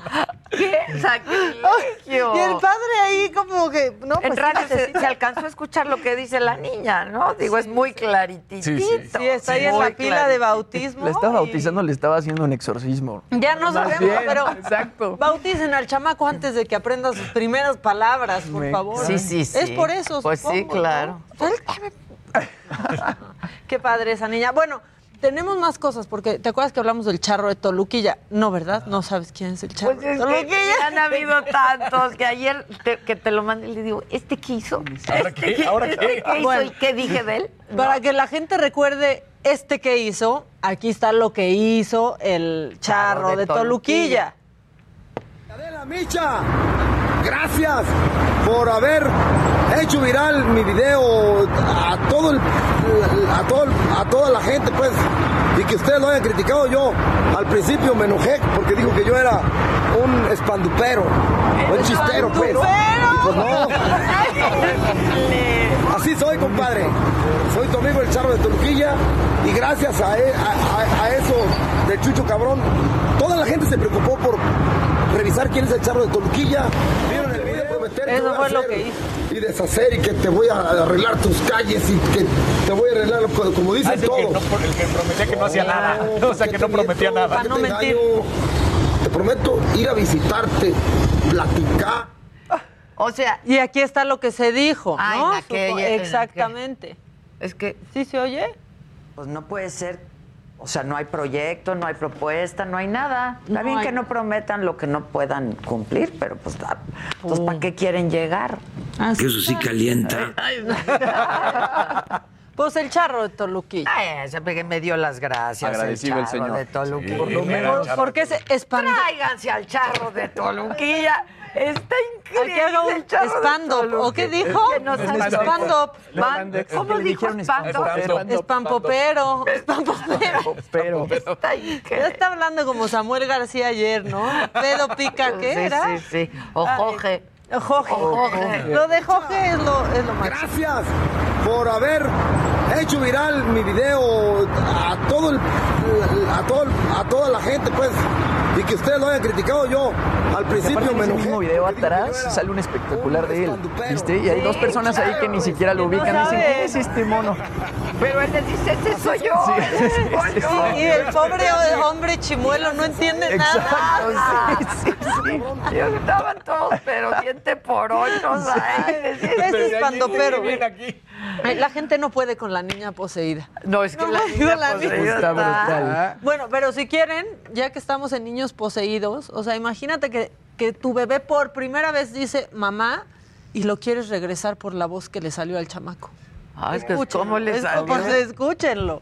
¡Qué sacrilegio! Y el padre ahí como que, no, en pues radio sí se, alcanzó a escuchar lo que dice la niña, ¿no? Digo, es muy claritito. Sí, sí. Sí, está ahí en la pila de bautismo. Le estaba y- bautizando, le estaba haciendo un exorcismo. Ya no sabemos, bien, pero Exacto. bauticen al chamaco antes de que aprenda sus primeras palabras, por Me- favor. Sí, sí, sí. Es por eso, Pues sí, supongo, ¿no? claro. Suéltame. Qué padre esa niña. Bueno, tenemos más cosas, porque ¿te acuerdas que hablamos del charro de Toluquilla? No, ¿verdad? No sabes quién es el charro Pues de es que Toluquilla. han habido tantos que ayer te- que te lo mandé y le digo, ¿este qué hizo? ¿Ahora ¿Este qué? ¿Ahora este qué? hizo Bueno. y qué dije de él? Para que la gente recuerde este que hizo, aquí está lo que hizo el charro de de Toluquilla. Adela Micha, gracias por haber hecho viral mi video a todo el, a todo el- a toda la gente pues y que ustedes lo hayan criticado. Yo al principio me enojé porque dijo que yo era un espandupero un chistero pues. y pues no. Así soy compadre. Soy tu amigo el charro de Toluquilla y gracias a, e- a- a- a eso del chucho cabrón toda la gente se preocupó por revisar quién es el charro de Toluquilla vieron el video prometer que Eso voy a fue lo hacer que hizo. y deshacer y que te voy a arreglar tus calles y que te voy a arreglar como como Ah, dicen que, todos no, el que prometía que no hacía nada. O sea, que no prometía nada. Para no te mentir. engaño. te prometo ir a visitarte platicar O sea, Y aquí está lo que se dijo, Ah, ¿no? en aquella- Supo- en aquella. Exactamente. es que ¿Sí se oye? pues no puede ser, o sea, no hay proyecto, no hay propuesta, no hay nada. Está No bien hay- que no prometan lo que no puedan cumplir, pero pues, ah, pues ¿para qué quieren llegar? Que eso sí calienta. Pues el charro de Toluquilla. Ay, ese que me dio las gracias. Agradecido el charro señor. de Toluquilla. Sí, Por, Era charro. ¿Por qué se espantó? Tráiganse al charro de Toluquilla. Está increíble. Aquí haga un el stand-up. ¿O qué dijo? Que nos Stand-up. ¿Cómo dijo dijeron stand-up? Espampopero. Espampopero. Pero Está Ya increíble. está hablando como Samuel García ayer, ¿no? Pedo pica, ¿qué Sí, era? Sí, sí. O Ay, Jorge. Jorge. Jorge. Lo de Jorge es lo, es lo más. Gracias por haber hecho viral mi video a todo el, a todo a toda la gente pues y que ustedes lo hayan criticado yo al principio me en ese enojé mismo video atrás sale un espectacular de él. ¿viste? Y hay dos Sí, personas ahí que ni siquiera lo ubican y dicen. ¿quién es este mono? Pero él le dice, ese soy yo. ese soy yo. Y el pobre hombre chimuelo no entiende nada. Exacto, sí, sí, sí. Y estaban todos, pero diente por ocho, ¿sabes? Es espandopero. Bien aquí. Ay, La gente no puede con la niña poseída. No, es que No, la niña la niña está- brutal. Bueno, pero si quieren, ya que estamos en niños poseídos, o sea, imagínate que, que tu bebé por primera vez dice mamá y lo quieres regresar por la voz que le salió al chamaco. Ay, pues, Escúchenlo, ¿cómo le es- salió? Pues escúchenlo.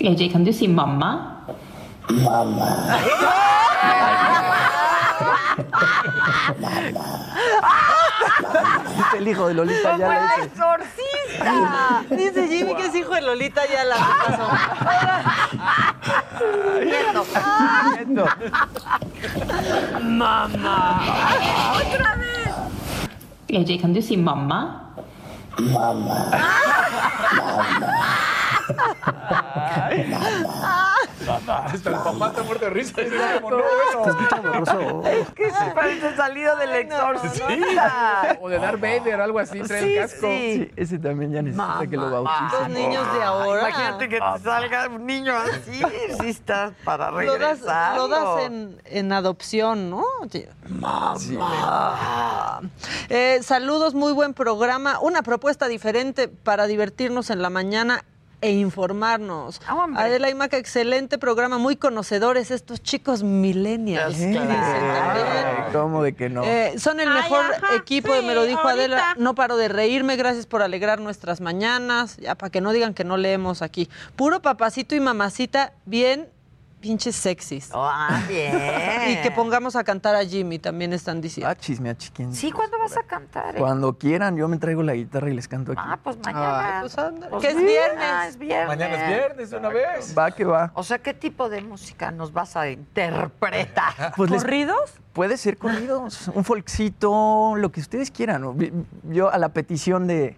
AJ, kan du si mamma? Es el hijo de Lolita ¡Como ya el exorcista! Dice Jimmy que es hijo de Lolita ya la pasó. Nieto. Nieto. Mamá. Otra vez. AJ, kan du si mamma? Hasta el papá está muerto de risa. y dice, como, no, bueno. Es que se parece salido del exorcista. O de Darth Vader, algo así, trae Sí, el casco. sí. Ese también ya necesita que lo Los bauticen. niños de ahora. Imagínate que te salga un niño así, sí estás para Lo das, regresar. lo das en, en adopción, ¿no? Mamá. Eh, saludos, muy buen programa. Una propuesta diferente para divertirnos en la mañana e informarnos. Adela y Maca, excelente programa, muy conocedores estos chicos millennials. Eh, dicen también. ¿Cómo de que no? Eh, son el Ay, mejor ajá, equipo, de me lo sí, dijo Adela. No paro de reírme, gracias por alegrar nuestras mañanas. Ya, para que no digan que no leemos aquí. Puro papacito y mamacita, bien pinches sexys. Ah, bien. Y que pongamos a cantar a Jimmy, también están diciendo. Ah, chisme a chiquín. Sí, ¿cuándo vas a cantar? eh? Cuando quieran, yo me traigo la guitarra y les canto aquí. Ah, pues mañana. pues ándale. Pues Que es viernes. ah, es viernes. Mañana es viernes de una vez. Va que va. O sea, ¿qué tipo de música nos vas a interpretar? Pues ¿Corridos? Puede ser corridos, un folkcito, lo que ustedes quieran. Yo a la petición de,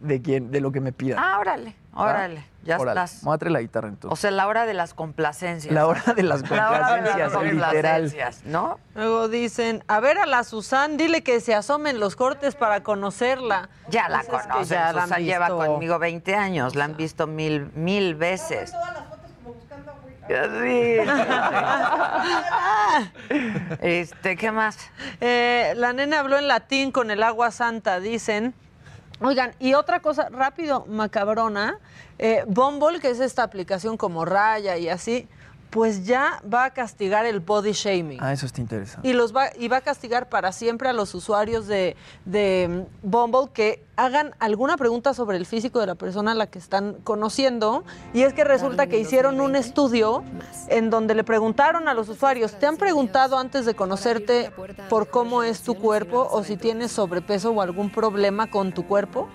de quien, de lo que me pidan. Ah, órale, órale. Ya Órale, estás. A traer la guitarra O entonces. sea, la hora de las complacencias. La hora de las La hora de las complacencias, literal. complacencias, ¿no? Luego dicen, a ver a la Susan, dile que se asomen los cortes para conocerla. Ya la es que conocen. ya la Susan lleva visto. conmigo 20 años. La han visto mil, mil veces. Sí. este, ¿qué más? Eh, la nena habló en latín con el agua santa, dicen. Oigan, y otra cosa rápido, macabrona, eh, Bumble, que es esta aplicación como Raya y así, pues ya va a castigar el body shaming. Ah, eso está interesante. Y los va, y va a castigar para siempre a los usuarios de, de mm, Bumble que hagan alguna pregunta sobre el físico de la persona a la que están conociendo. Y es que resulta que hicieron un estudio en donde le preguntaron a los usuarios, ¿te han preguntado antes de conocerte por cómo es tu cuerpo o si tienes sobrepeso o algún problema con tu cuerpo?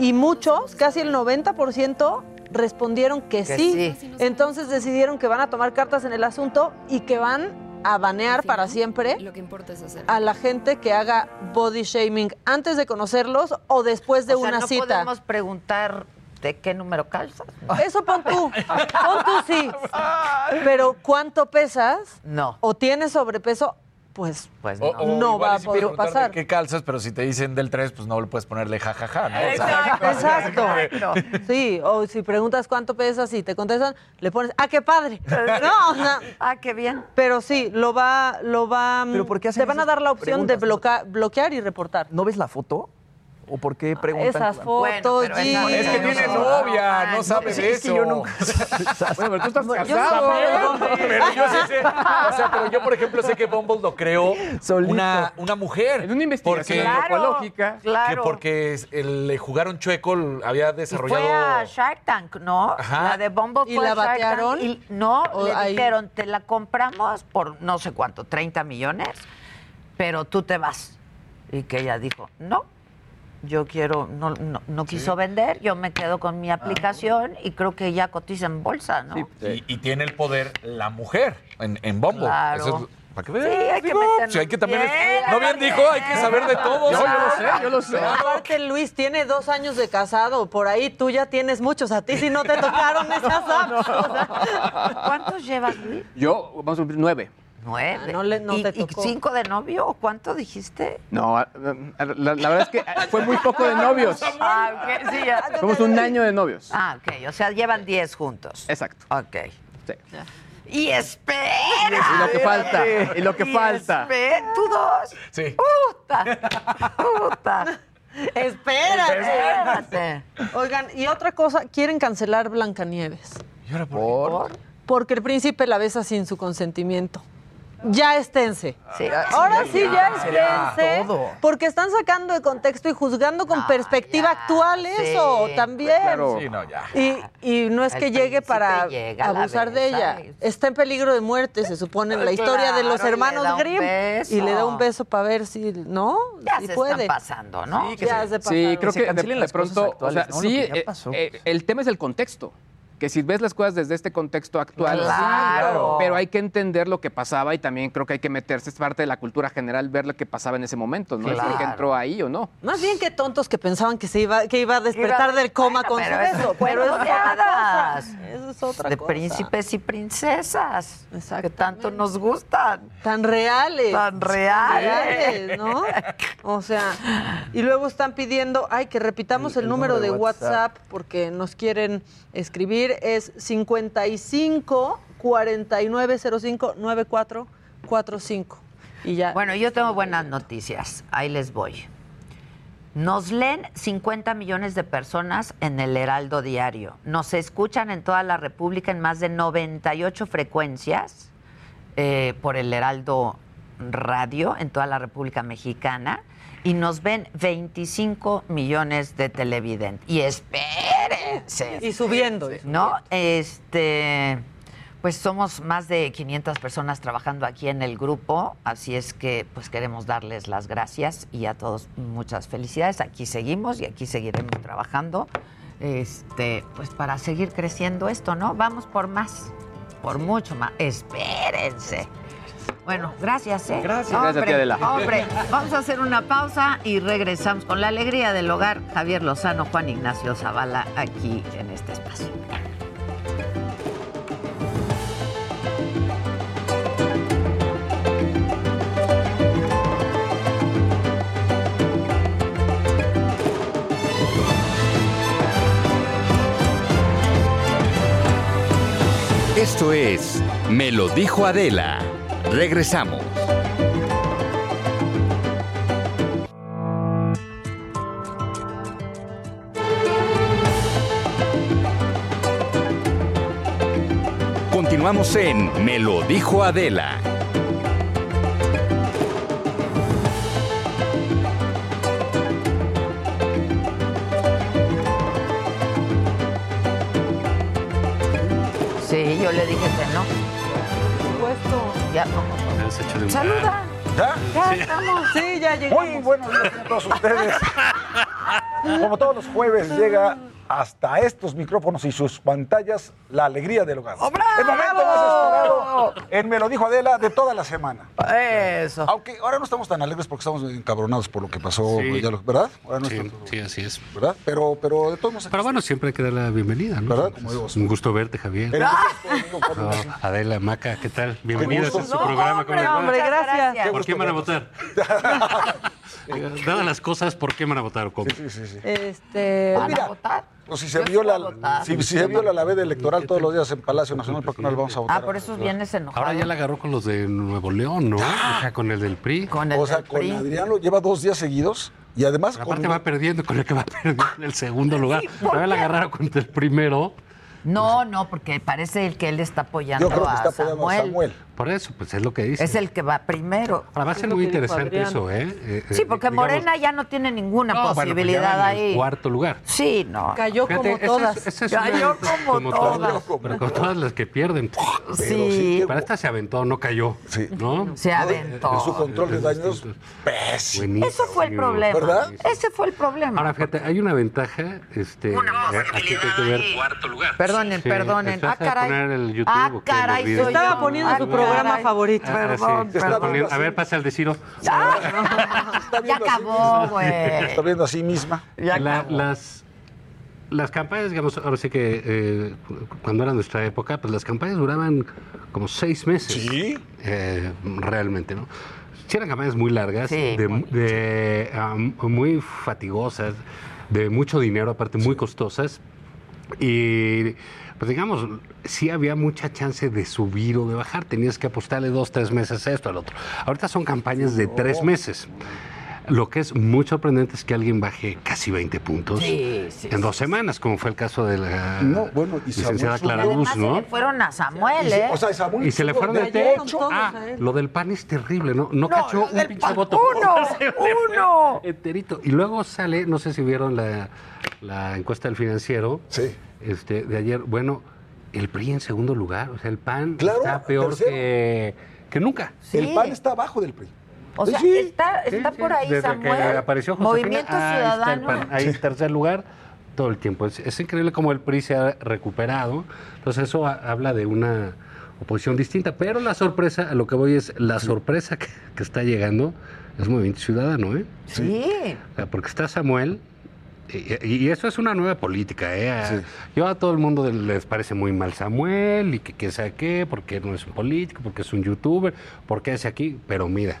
Y muchos, casi el 90%, respondieron que, Que sí. sí. Entonces decidieron que van a tomar cartas en el asunto y que van a banear para siempre Lo que importa es hacer. a la gente que haga body shaming antes de conocerlos o después de o sea, una no cita. podemos preguntar de qué número calzas. Eso pon tú. Pon tú sí. Pero ¿cuánto pesas? No. ¿O tienes sobrepeso? Pues, Pues no. o No va a sí poder pasar. ¿Qué calzas? Pero si te dicen del 3, pues no le puedes ponerle jajaja, ¿no? O sea, Exacto, exacto. Sí, o si preguntas cuánto pesas y te contestan, le pones, ¡ah, qué padre! No, o sea, Ah, qué bien. pero sí, lo va, lo va, ¿Pero por qué hacen te van a dar la opción de bloca- bloquear y reportar. ¿No ves la foto? ¿O por qué preguntan? Esas Bueno, fotos, pero G. esa- Es que tiene novia, no sabe sí, de es que eso. yo nunca- Bueno, pero tú estás Yo casado. no. Pero yo sí sé, o sea, pero yo por ejemplo sé que Bumble lo creó una, una mujer. En una investigación Porque, antropológica. que Claro. porque le jugaron chueco, había Y desarrollado. fue a Shark Tank, ¿no? Ajá. La de Bumble ¿Y fue la a Shark Tank batearon? y no, ¿O le ahí? dijeron, te la compramos por no sé cuánto, 30 millones, pero tú te vas. Y que ella dijo, no, yo quiero, no, no, no quiso vender, yo me quedo con mi aplicación y creo que ya cotiza en bolsa, ¿no? Y, y tiene el poder la mujer en, en Bumble. Claro. Eso es- ¿Para qué Sí, veas? hay que Digo, meternos. hay que también. Bien, no bien dijo, hay que saber de todo. Yo, yo lo sé, yo lo sé. Aparte, Luis tiene dos años de casado. Por ahí tú ya tienes muchos. A ti si no te tocaron esas apps. O sea, ¿Cuántos llevas, Luis? Yo, vamos a cumplir nueve. Nueve. Ah, no le- no ¿Y, te y tocó. cinco de novio o cuánto dijiste? No, a- a- la, la verdad es que fue muy poco de novios. Ah, ok, sí, ya. Fuimos un año de novios. Ah, ok, o sea, llevan diez juntos. Exacto. Ok. Sí. Y espera. Y lo que falta, y lo que Y falta. espera, ¿Tú dos? Sí. Puta. Puta. Espérate. Espérate. Oigan, y otra cosa, quieren cancelar Blancanieves. ¿Y ahora por, ¿Por? Porque el príncipe la besa sin su consentimiento. Ya esténse. Sí. Ahora sí, ya todo. Porque están sacando de contexto y juzgando con No, perspectiva ya, actual eso sí, también. claro. Sí, no, ya. Y, y no es El que llegue para llega, abusar de ella. Está en peligro de muerte, se supone, en la historia de los hermanos Grimm. beso. Y le da un beso para ver si, ¿no? Ya si se puede. están pasando, ¿no? ya se Sí, pasaron. creo se que de, pronto, o actuales, sea, ¿no? Lo sí, eh, eh, el tema es el contexto. Que si ves las cosas desde este contexto actual, sí, Claro. pero hay que entender lo que pasaba y también creo que hay que meterse, es parte de la cultura general, ver lo que pasaba en ese momento, ¿no? Claro. Es que entró ahí o no. Más bien que tontos que pensaban que se iba, que iba a despertar del coma con su pero eso beso. Pero es otra. Eso es otra de cosa. príncipes y princesas que tanto nos gustan. Tan reales. Tan reales. reales, ¿no? O sea, y luego están pidiendo, ay, que repitamos el, número, de WhatsApp. porque nos quieren escribir. Es 55 4905 9445. Y ya. Bueno, yo tengo buenas noticias. Ahí les voy. Nos leen 50 millones de personas en el Heraldo Diario. Nos escuchan en toda la República en más de 98 frecuencias eh, por el Heraldo Radio en toda la República Mexicana. Y nos ven 25 millones de televidentes. Y espérense. Y subiendo. ¿No? Este. Pues somos más de 500 personas trabajando aquí en el grupo, así es que pues queremos darles las gracias y a todos muchas felicidades. Aquí seguimos y aquí seguiremos trabajando, este, pues para seguir creciendo esto, ¿no? Vamos por más, por mucho más. Espérense. Bueno, gracias, ¿eh? Gracias. Gracias a ti, Adela. Hombre, vamos a hacer una pausa y regresamos con la alegría del hogar. Javier Lozano, Juan Ignacio Zavala, aquí en este espacio. Esto es Me lo dijo Adela. Regresamos. Continuamos en Me lo dijo Adela. Sí, yo le dije que no. Ya vamos. Saluda. ¿Ya? Ya Sí. estamos. Sí, ya llegamos. Muy buenos días a todos ustedes. Como todos los jueves llega hasta estos micrófonos y sus pantallas la alegría del hogar. El momento más esperado en Me lo dijo Adela de toda la semana. Eso. Aunque ahora no estamos tan alegres porque estamos encabronados por lo que pasó, Sí. ya lo- ¿verdad? Ahora no Sí, está- sí, así es. ¿verdad? Pero, pero de todos modos... Pero bueno, siempre hay que dar la bienvenida, ¿no? ¿Verdad? Como digo, un gusto verte, Javier. Eres No, Adela, Maca, ¿qué tal? Bienvenidas gusto. a su No, programa. ¿cómo les va? Hombre, gracias. ¿Por qué van a votar? Eh, Dadas las cosas, ¿por qué van a votar o cómo? Sí, sí, sí. Este. Pues mira, pues si se viola, si, si se viola la veda electoral todos los días en Palacio Nacional, ¿por qué no le vamos a votar? Ah, por eso vienes enojado. Ahora ya la agarró con los de Nuevo León, ¿no? O sea, con el del PRI. Con O sea, con Adriano lleva dos días seguidos y además Aparte con- va perdiendo con el que va perdiendo en el segundo lugar. Ahora la agarraron contra el primero. No, no, porque parece el que él está apoyando Yo creo que a está apoyando a Samuel. Samuel. Por eso, pues es lo que dice. Es el que va primero. Ahora va a ser muy interesante eso, ¿eh? Eh, Sí, eh, porque digamos- Morena ya no tiene ninguna No, bueno, pues posibilidad va en ahí. cuarto lugar. Sí, no. Cayó Fíjate, como esa es- todas. esa es Cayó una- como todas. Pero con todas las que pierden. Sí. Para esta se aventó, no cayó. ¿No? Se aventó. en su control de daños, pésimo. Eso fue el problema. ¿Verdad? Ese fue el problema. Ahora, fíjate, hay una ventaja. Este, eh, aquí hay que ver. Perdonen, Sí, perdonen. ¿estás Ah, caray. poner el YouTube ah, caray, Estaba poniendo Ah, su programa caray. favorito. Ah, Perdón, sí. perdón. Poniendo- A ver, pasa el de Ciro. Ya acabó, güey. Está viendo a sí misma. La- las, las campañas, digamos, ahora sí que eh, cuando era nuestra época, pues las campañas duraban como seis meses. Sí. Eh, realmente, ¿no? Sí eran campañas muy largas, Sí, de, muy- de, am, muy fatigosas, de mucho dinero, aparte muy costosas. Y, pues digamos, sí había mucha chance de subir o de bajar. Tenías que apostarle dos, tres meses a esto, al otro. Ahorita son campañas de tres meses. Lo que es muy sorprendente es que alguien baje casi 20 puntos Sí, sí, en dos semanas, como fue el caso de la No, bueno, y licenciada Samuel Clara. Luz, Además, se ¿no? le fueron a Samuel, Y se- ¿eh? o sea, Samuel Y se le fueron de techo. Ah, lo del PAN es terrible, ¿no? No, No, cachó un pinche PAN, voto. uno, uno. Enterito. Y luego sale, no sé si vieron la, la encuesta del financiero Sí. este, de ayer. Bueno, el PRI en segundo lugar. O sea, el PAN Claro, está peor que, que nunca. El PAN está abajo del PRI. O sea, Sí. está, está sí, por ahí desde Samuel. que apareció Josefina, Movimiento ahí está el Ciudadano. PAN, ahí tercer lugar, todo el tiempo. Es, es increíble cómo el PRI se ha recuperado. Entonces eso ha- habla de una oposición distinta. Pero la sorpresa, a lo que voy es, la sorpresa que, que está llegando es Movimiento Ciudadano, ¿eh? Sí. O sea, porque está Samuel, y, eso es una nueva política, ¿eh? A- Yo a todo el mundo les parece muy mal Samuel, y que quién sabe qué, porque no es un político, porque es un youtuber, porque es aquí, pero mira.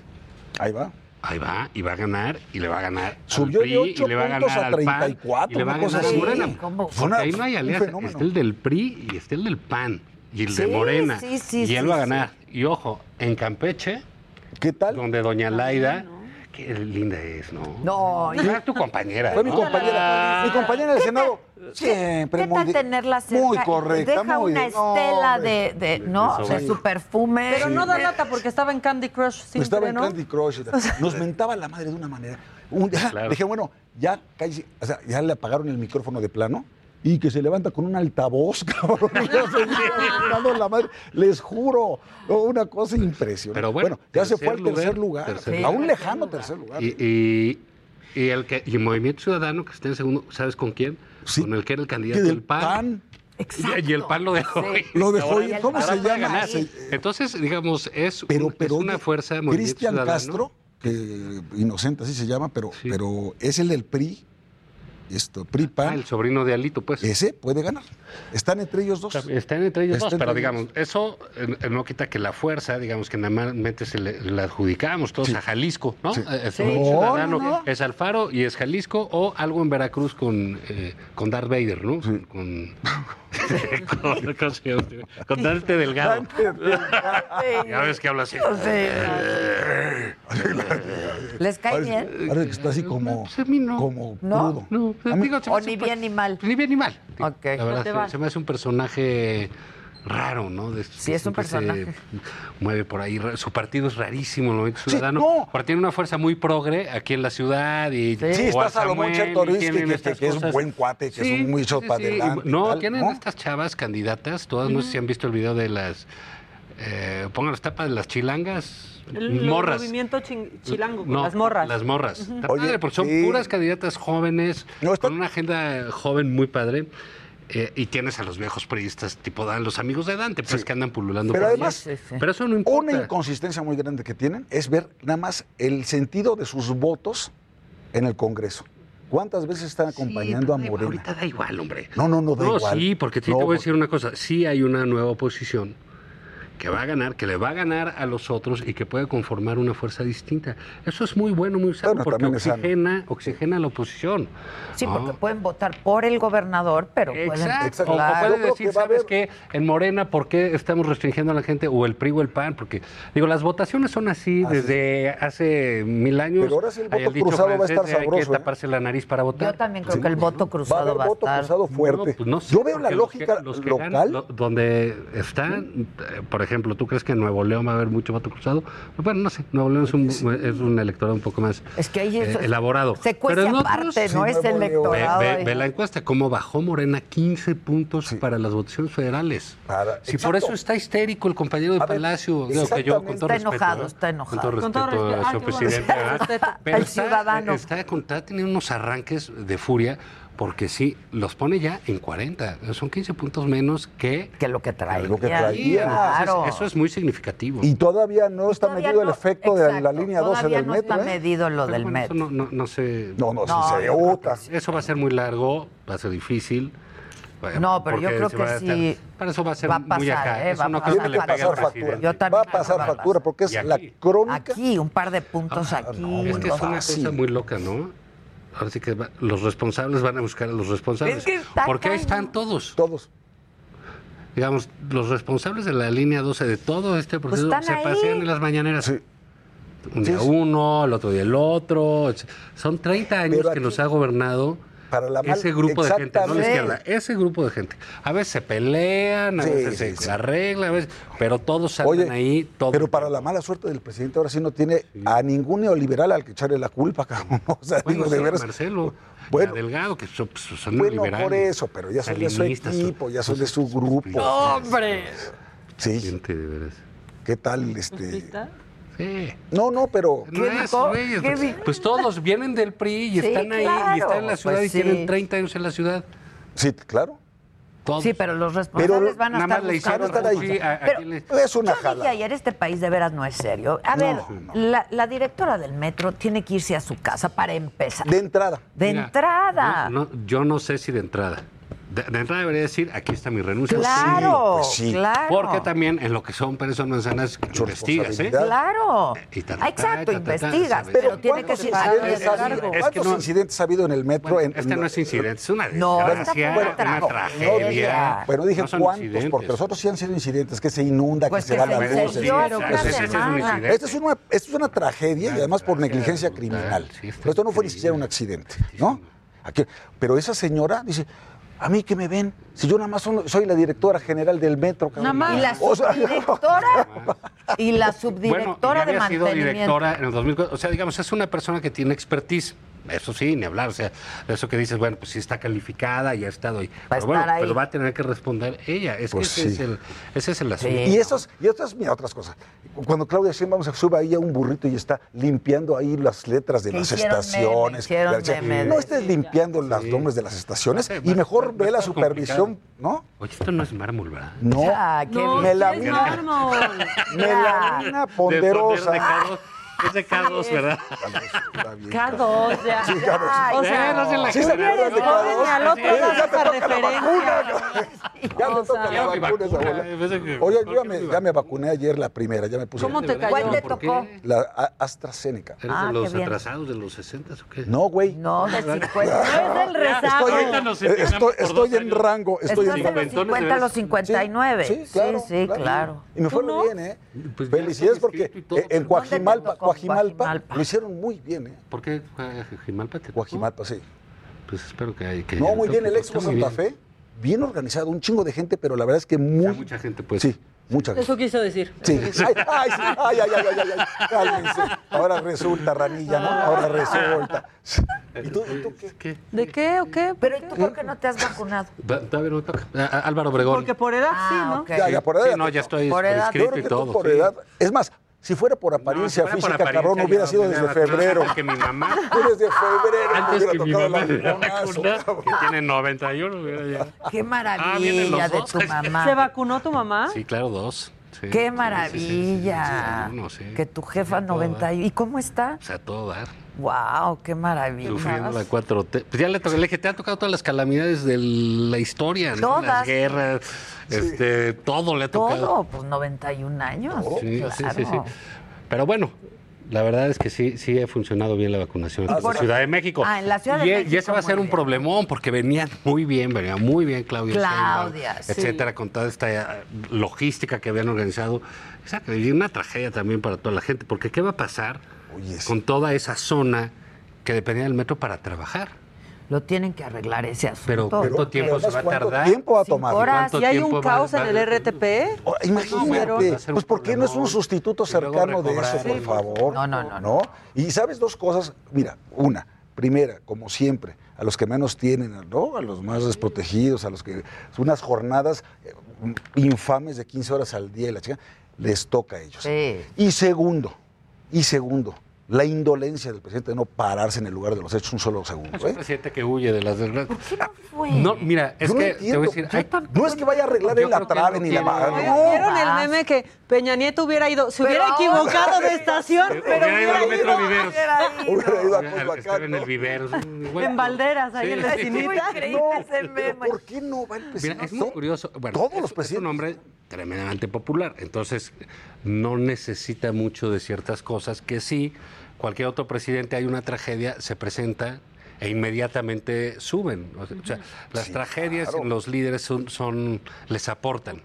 Ahí va. Ahí va, y va a ganar, y le va a ganar. al Subió de PRI, ocho y le va a puntos ganar a al PAN, 34, y le va a ganar a. Morena. Una- ahí no hay alianza. Está el del PRI y está el del PAN. Y el de Morena. sí, sí, y sí, él va a sí. ganar. Y ojo, en Campeche. ¿Qué tal? Donde Doña Laida. Qué linda es, ¿no? No, Era tu compañera. Fue mi compañera, mi compañera del Senado. Siempre ¿Qué muy, tal tenerla cerca? muy correcta, Deja muy una no, estela de, de, ¿no? de de su perfume. Pero no da lata porque estaba en Candy Crush siempre, Estaba en ¿no? Candy Crush. Nos mentaba la madre de una manera. Un día dije, bueno, ya cállese. O sea, ya le apagaron el micrófono de plano y que se levanta con un altavoz, cabrón. la madre. Les juro, una cosa impresionante. Pero bueno, ya se fue tercer al tercer lugar. tercer a un lejano tercer lugar. Y, y, y el que, y Movimiento Ciudadano, que está en segundo, ¿sabes con quién? Con el que era el candidato del del PAN. Y, y el PAN lo dejó ir. Lo dejó Ahora-. ¿Cómo ahora se llama? Se- Entonces, digamos, es, un- es una fuerza Cristian. Castro, que inocente así se llama, pero, pero es el del PRI, esto, PRI PAN. Ah, el sobrino de Alito, pues. Ese puede ganar. Están entre ellos dos. Están entre ellos dos, entre pero ellos digamos, eso eh, no quita que la fuerza, digamos que normalmente se le, la adjudicamos todos a Jalisco, ¿no? Sí. Eh, Sí. Movimiento No, Ciudadano no, no. es Alfaro y es Jalisco, o algo en Veracruz con, eh, con Darth Vader, ¿no? Con, con, ¿cómo se llama? Con Dante Delgado. ya ves que habla así. ¿Les cae bien? parece que está así como, como ¿No? crudo. No, digo, O ni un bien ni mal. Ni bien ni mal. Ok. La verdad, se, me hace un personaje raro, ¿no? De Sí, que es un personaje. mueve por ahí. Su partido es rarísimo, el Movimiento Sí, Ciudadano. no. Porque tiene una fuerza muy progre aquí en la ciudad. Y, Sí, está Salomón que- estas que es un buen cuate, que es un muy echado para adelante y No, tal, tienen ¿no? estas chavas candidatas, todas, no sé si han visto el video de las... Eh, pongan las tapas de las chilangas. El, morras. movimiento chilango, No, las morras. Las morras. Oye, padre, porque son sí. puras candidatas jóvenes, con una agenda joven muy padre. eh, y tienes a los viejos periodistas tipo Dan, los amigos de Dante, pues que andan pululando Pero por ahí. además, Pero eso no una importa. inconsistencia muy grande que tienen es ver nada más el sentido de sus votos en el Congreso. ¿Cuántas veces están acompañando a Morena? Ahorita da igual, hombre. No, no, no da No, igual. sí, porque sí No, te voy a decir una cosa. Sí hay una nueva oposición que va a ganar, que le va a ganar a los otros y que puede conformar una fuerza distinta. Eso es muy bueno, muy sano, Bueno, porque oxigena, oxigena a la oposición. Sí, porque pueden votar por el gobernador, pero pueden... Exacto. O- Claro. O, puede decir, ¿sabes qué? En Morena, ¿por qué estamos restringiendo a la gente? O el PRI o el PAN, porque, digo, las votaciones son así desde hace mil años. Pero ahora sí el Hay voto dicho cruzado va a estar de Hay sabroso, que ¿eh? taparse la nariz para votar. Yo también creo que el voto Va a cruzado haber va a, voto estar... cruzado fuerte. No, pues no sé, Yo veo la porque los que- lógica los que local. ganan, lo- donde están, eh, por ejemplo, ¿tú crees que en Nuevo León va a haber mucho voto cruzado? Bueno, no sé, Nuevo León es un, es un electorado un poco más Es que ahí eh, elaborado. Se Pero aparte, sí, no es electorado. Ve, ahí. ve- ve la encuesta, cómo bajó Morena 15 puntos para las votaciones federales. si por eso está histérico el compañero de A ver, Palacio, digo que yo con todo Está respeto, enojado, ¿eh? está enojado. Con todo Con todo respeto respeto. a su qué presidente, bueno. ¿verdad? Respeto. Pero El está, ciudadano. Está, está teniendo unos arranques de furia porque sí, los pone ya en 40. Son 15 puntos menos que... Que lo que trae. Lo que traía. Eso, es, eso es muy significativo. Y todavía no está Todavía medido el no, efecto de la línea 12 todavía del no metro. está ¿eh? medido lo Pero del bueno, eso metro. no, no, no se... No, no, No, se. Eso va a ser muy largo, va a ser difícil. No, pero yo creo que sí Para eso va a ser va a muy pasar, acá. ¿eh? Eso Va a no pasar creo que le factura. pegue al Pasar factura. presidente. Yo también Va a pasar factura porque es la crónica. Aquí, un par de puntos aquí. Es que es una cosa muy loca, ¿no? Ahora sí que va- los responsables van a buscar a los responsables. Es que está Porque ahí están todos. Todos. Digamos, los responsables de la línea 12 de todo este proceso Pues están se ahí. pasean en las mañaneras. Sí. Un día Sí, sí. uno, el otro día el otro. Son 30 años Pero que aquí- nos ha gobernado Para la mal- ese grupo de gente, no la izquierda, ese grupo de gente. A veces se pelean, a Sí, veces sí, se sí. arreglan, a veces, pero todos salen Oye, ahí. Todo Pero para la mala suerte del presidente, ahora sí no tiene a ningún neoliberal al que echarle la culpa, cabrón. O sea, Bueno, digo, de veras. Marcelo, Bueno. Delgado, que son, pues, son Bueno, liberales. por eso, pero ya son de su equipo, ya son de su grupo. ¡Hombre! Sí, Gente, de veras. ¿qué tal este? Sí. No, no, pero. No es, güey, pues, pues todos vienen del PRI y Sí, están ahí claro, y están en la ciudad pues y tienen sí. 30 años en la ciudad. Sí, claro. Todos. Sí, pero los responsables van a nada estar le buscando hicieron cosas. así, a- a Pero le- Es una yo dije ayer, este país de veras no es serio. A No, ver, no. La, la directora del metro tiene que irse a su casa para empezar. De entrada. De Mira, entrada. No, no, yo no sé si de entrada. De, de entrada debería decir, aquí está mi renuncia. Claro, pues sí. claro. Porque también en lo que son peras son manzanas, investigas, ¿eh? Claro. Y ta, ta, Exacto, investigas, pero tiene que ¿Cuántos ser incidentes ha de habido? largo. Es que ¿Cuántos no- incidentes ha habido en el metro? En, Este no es incidente, es una No, desgracia, esta fue una tragedia. Bueno, dije No cuántos, incidentes. porque los otros sí han sido incidentes, que se inunda, Pues que se que va se la luz. Esta es una, esto es una tragedia y además por negligencia criminal. Pero esto no fue ni siquiera un accidente, ¿no? Aquí- pero esa señora dice, a mí que me ven, si yo nada más son- soy la directora general del metro. cabrón". Nada más. Y la O sea, subdirectora. y la Bueno, subdirectora ya de había sido mantenimiento. directora en el 2004. O sea, digamos, es una persona que tiene expertise. Eso sí, ni hablar. O sea, de eso que dices, bueno, pues sí está calificada y ha estado ahí. Va a Pero bueno, estar ahí. pero va a tener que responder ella. Es Pues que ese, sí. es el, ese es el asunto. Y estos, y estas, mira, otras cosas. Cuando Claudia Sheinbaum se sube ahí a un burrito y está limpiando ahí las letras de las meme, estaciones. hicieron La- meme no de- estés limpiando los nombres de las estaciones a y mejor ve la supervisión, complicado. ¿no? Oye, esto no es mármol, ¿verdad? No. Ah, qué No. Melamina. es mármol. Melanina De ponderosa. poner de K2. Es de K2, ¿verdad? Está bien. K2, ya. Sí, K2. Ay, O sea, no se la ¿Sí se acuerdan de Jóvenes, al K2? otro ya te toca la vacuna. referencia. Ya me toca la vacuna, esa que- Oye, yo ya ¿por qué me, mi ya me vacuné ayer la primera, ya me puse ¿Cómo te cayó? ¿Cuál te tocó? la A- AstraZeneca. ¿Eres Ah, de qué los atrasados de los 60 o qué? No, güey. No, de 50. No es del rezago. Estoy, eh, estoy, estoy en rango, estoy en de los cincuentones, de 50 a los veras. 59. Sí, claro. sí, claro. Y me fue ¿Tú muy bien, ¿eh? Pues Felicidades porque en pero- Coajimalpa. lo hicieron muy bien, ¿eh? ¿Por qué eh, Jimalpa te tocó? Coajimalpa, sí. Pues espero que hay que. No, muy bien, el Expo Santa. Fe, bien organizado, un chingo de gente, pero la verdad es que O sea, muy... mucha gente, pues. Sí, mucha gente. Eso quiso decir. Sí. Ay, ay, sí. ay, ay, ay, ay, ay, cálmense. Ahora resulta, ranilla, ¿no? Ahora resulta. ¿Y tú, y tú qué? ¿Qué? ¿De qué o qué? Pero ¿y tú por qué no te has vacunado? Va- Todavía no me toca. Ah, ah, Álvaro Obregón. Porque por edad sí, Ah, ¿no? ok. Ya, ya, por edad. Sí, no, ya estoy Por edad. Yo inscrito creo y que tú todo. por sí. edad. Es más, si fuera por No, apariencia si fuera por física, apariencia, cabrón, hubiera sido desde febrero. Que mi mamá. Desde febrero. Antes hubiera que mi tocado mamá vacunazo, que tiene 91, hubiera ya. Qué Ah, vienen los maravilla de dos. tu mamá. ¿Se vacunó tu mamá? Sí, claro, dos. sí. Qué Sí, sí, maravilla. sí, sí, sí, uno, sí. Que tu jefa A todo 90 dar. y ¿y cómo está? O sea, todo dar. Wow, qué maravilla. Sufriendo la 4T. Pues ya le, le dije, te han tocado todas las calamidades de la historia, ¿no? Todas. Las guerras, este, todo le ha tocado. Todo, pues 91 años. Sí, sí, sí, sí. claro. Pero bueno, la verdad es que sí, sí ha funcionado bien la vacunación en Y la Ciudad de México. Ah, en la Ciudad de y, e- México, Y ese va a ser un bien. problemón porque venían muy bien, venía muy bien Claudia, Claudia, sí. etcétera, con toda esta eh, logística que habían organizado. Exacto, y una tragedia también para toda la gente, porque ¿qué va a pasar Oye, sí. con toda esa zona que dependía del metro para trabajar? Lo tienen que arreglar ese asunto. Pero ¿cuánto tiempo se va a ¿Cuánto tardar? tiempo va a tomar? horas. ¿Cuánto ¿Y hay un caos va- en el RTP? Oh, imagínate, bueno, un pues ¿por qué no es un sustituto cercano de eso, por favor? No, no, no, Y sabes dos cosas, mira, una, primera, como siempre, a los que menos tienen, ¿no? A los más desprotegidos, a los que unas jornadas eh, infames de 15 horas al día y la chica, les toca a ellos. Sí. Y segundo, y segundo, la indolencia del presidente de no pararse en el lugar de los hechos un solo segundo. Es un ¿eh? presidente que huye de las desgracias. fue? No, mira, es Yo no que te entiendo. voy a decir, hay- No es que vaya a arreglar en la trave no ni la tiene- ma- Oye, no. ¿Vieron el meme que Peña Nieto hubiera ido? Se Pero hubiera ahora equivocado de hubiera estación, pero Hubiera ido al hubiera Metro Viveros. Hubiera ido a Coyoacán, en el ¿no? vivero. en Valderas, ahí Sí. en la esquinita. ese Pero meme. ¿Por qué no va el Mira, presidente? es muy curioso. Bueno, Todos es, los es un presidentes. hombre tremendamente popular, entonces no necesita mucho de ciertas cosas que sí, cualquier otro presidente hay una tragedia, se presenta e inmediatamente suben. O sea, las Sí, tragedias claro. en los líderes son, son- les aportan.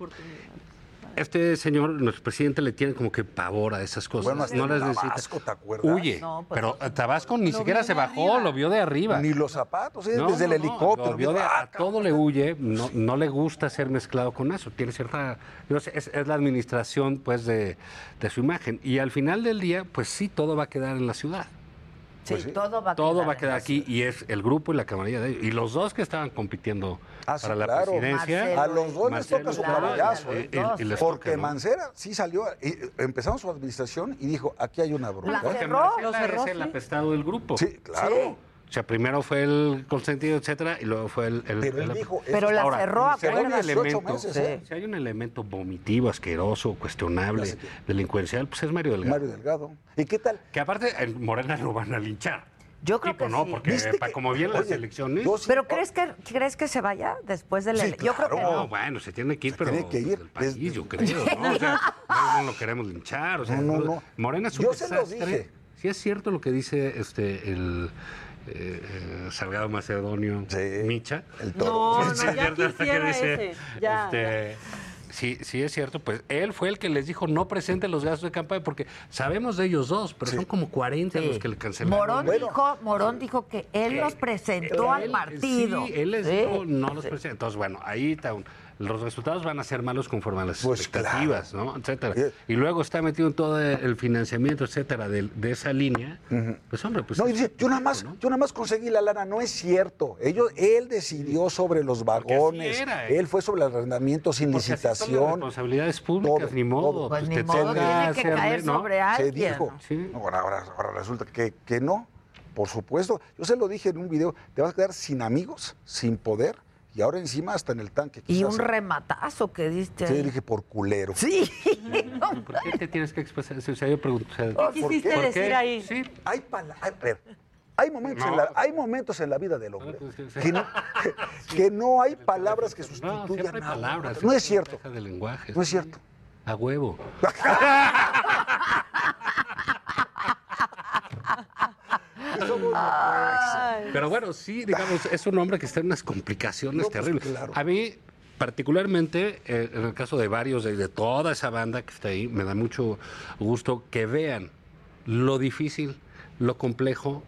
Este señor, nuestro presidente, le tiene como que pavor a esas cosas. Bueno, hasta no las necesita. Tabasco, ¿te acuerdas? Huye. No, pues, pero Tabasco ni siquiera se bajó, arriba. lo vio de arriba. Ni los zapatos, ¿eh? No, desde el helicóptero. lo vio de- Ah, a todo le huye, no, no le gusta ser mezclado con eso. Tiene cierta. yo sé, es, es la administración pues de, de su imagen. Y al final del día, pues sí, todo va a quedar en la ciudad. Sí, Pues todo va a todo quedar va a quedar aquí y es el grupo y la camarilla de ellos. Y los dos que estaban compitiendo Ah, sí, para la claro. presidencia. a los dos les toca su Marcelo, caballazo. eh, ¿eh? Porque toca, ¿no? Mancera sí salió, y empezamos su administración y dijo, aquí hay una bronca. Porque ¿eh? Marcela es el apestado del grupo. Sí, claro. O sea, primero fue el consentido, etcétera, y luego fue el... el- Pero él el- dijo, Pero la cerró, si hay un elemento, 18 meses, ¿eh? si hay un elemento vomitivo, asqueroso, cuestionable, delincuencial, pues es Mario Delgado. Mario Delgado. ¿Y qué tal? Que aparte en Morena lo van a linchar. Yo creo Tipo, que no, sí. porque ¿Viste pa- que- como vienen las elecciones... yo sí- ¿Pero crees que, crees que se vaya después de la Sí, ele- Yo creo que claro. no. bueno, se tiene que ir, pero tiene que ir. del país, yo creo, ¿no? O sea, no, no lo queremos linchar, o sea, No, no, no. Morena es un Yo se desastre. dije. Sí es cierto lo que dice este el eh, eh, Salgado Macedonio Micha. El No, no, ya quisiera ese. Ya, este, Sí, sí es cierto, pues él fue el que les dijo no presente los gastos de campaña porque sabemos de ellos dos, pero son como 40 los que le cancelaron. Morón, dijo, Morón dijo que él los presentó al partido. Sí, él les Sí. dijo, no los presenta. Entonces, bueno, ahí está. un- los resultados van a ser malos conforme a las expectativas, ¿no? Etcétera. Y luego está metido en todo el financiamiento, etcétera, de, de esa línea. Pues, hombre, pues. No, y dice, yo nada más, yo nada más conseguí la lana, no es cierto. Ellos, él decidió sobre los vagones, era, ¿eh? él fue sobre el arrendamiento sin Porque así son las licitación. responsabilidades públicas, ni modo. Pues ni te modo, toca tiene que hacerle, caer ¿no? sobre Se alguien. dijo. No, ahora, ahora- ahora resulta que, que no. Por supuesto. Yo se lo dije en un video, te vas a quedar sin amigos, sin poder, y ahora encima hasta en el tanque. Y quizás. un rematazo que diste. Sí, dije por culero. Sí. ¿Por qué te tienes que expresar? O sea, yo pregunto. o sea, ¿Por quisiste qué? decir ahí? Sí. Hay, pala- a ver, hay momentos, No. en la, hay momentos en la vida del hombre sí, sí. que no, que, que no hay palabras que No, sustituyan siempre hay palabras. No es cierto. Deja de lenguaje. No es cierto. A huevo. Pero bueno, sí, digamos, es un hombre que está en unas complicaciones terribles. A mí, particularmente, eh, en el caso de varios, de, de toda esa banda que está ahí, me da mucho gusto que vean lo difícil, lo complejo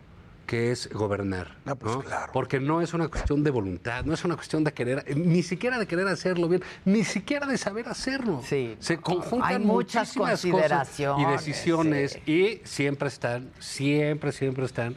que es gobernar. ¿no? Porque no es una cuestión de voluntad, no es una cuestión de querer, ni siquiera de querer hacerlo bien, ni siquiera de saber hacerlo. Se conjuntan Hay muchas muchísimas cosas y decisiones y siempre están, siempre, siempre están,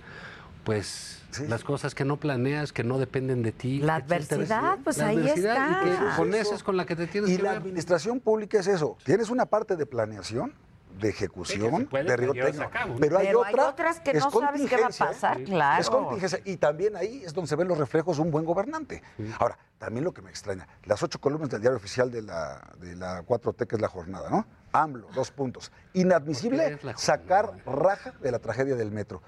pues, las cosas que no planeas, que no dependen de ti. La adversidad, pues La ahí adversidad, y que está. con eso es con la que te tienes Y que la ver. administración pública es eso. Tienes una parte de planeación, de ejecución, de rigor pero llevas técnico. a cabo, ¿no? Pero hay Pero hay otra. otras que no sabes qué va a pasar, ¿eh? claro. Es contingencia. Y también ahí es donde se ven los reflejos de un buen gobernante. Ahora, también lo que me extraña, las ocho columnas del diario oficial de la, de la 4T, que es la jornada, ¿no? AMLO, dos puntos. Inadmisible sacar raja de la tragedia del metro.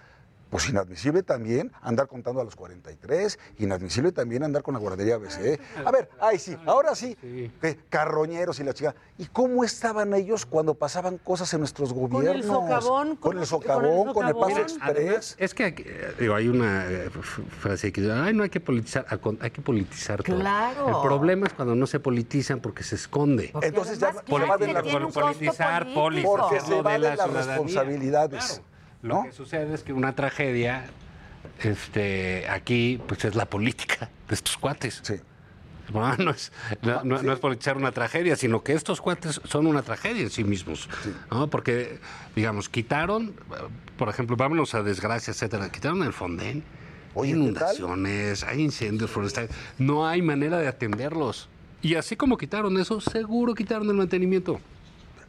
Pues inadmisible también andar contando a los 43, inadmisible también andar con la guardería ABC. A ver, ay sí, ahora sí, que carroñeros y la chica. ¿Y cómo estaban ellos cuando pasaban cosas en nuestros gobiernos? socavón, con con- el socavón, con el con el paso socavón. express. Es que aquí, eh, digo, hay una eh, frase que dice, ay, no hay que politizar, hay que politizar todo. Claro. El problema es cuando no se politizan porque se esconde. Entonces ya claro, va de que la tiene un costo politizar, político. poli- Porque se va de la las ciudadanía. responsabilidades. Claro. Lo que sucede es que una tragedia, este, aquí, pues es la política de estos cuates. No, no es, no, no- no es politizar una tragedia, sino que estos cuates son una tragedia en sí mismos. ¿no? Porque, digamos, quitaron, por ejemplo, vámonos a desgracia, etcétera, quitaron el Fonden. hay inundaciones, hay incendios forestales. No hay manera de atenderlos. Y así como quitaron eso, seguro quitaron el mantenimiento.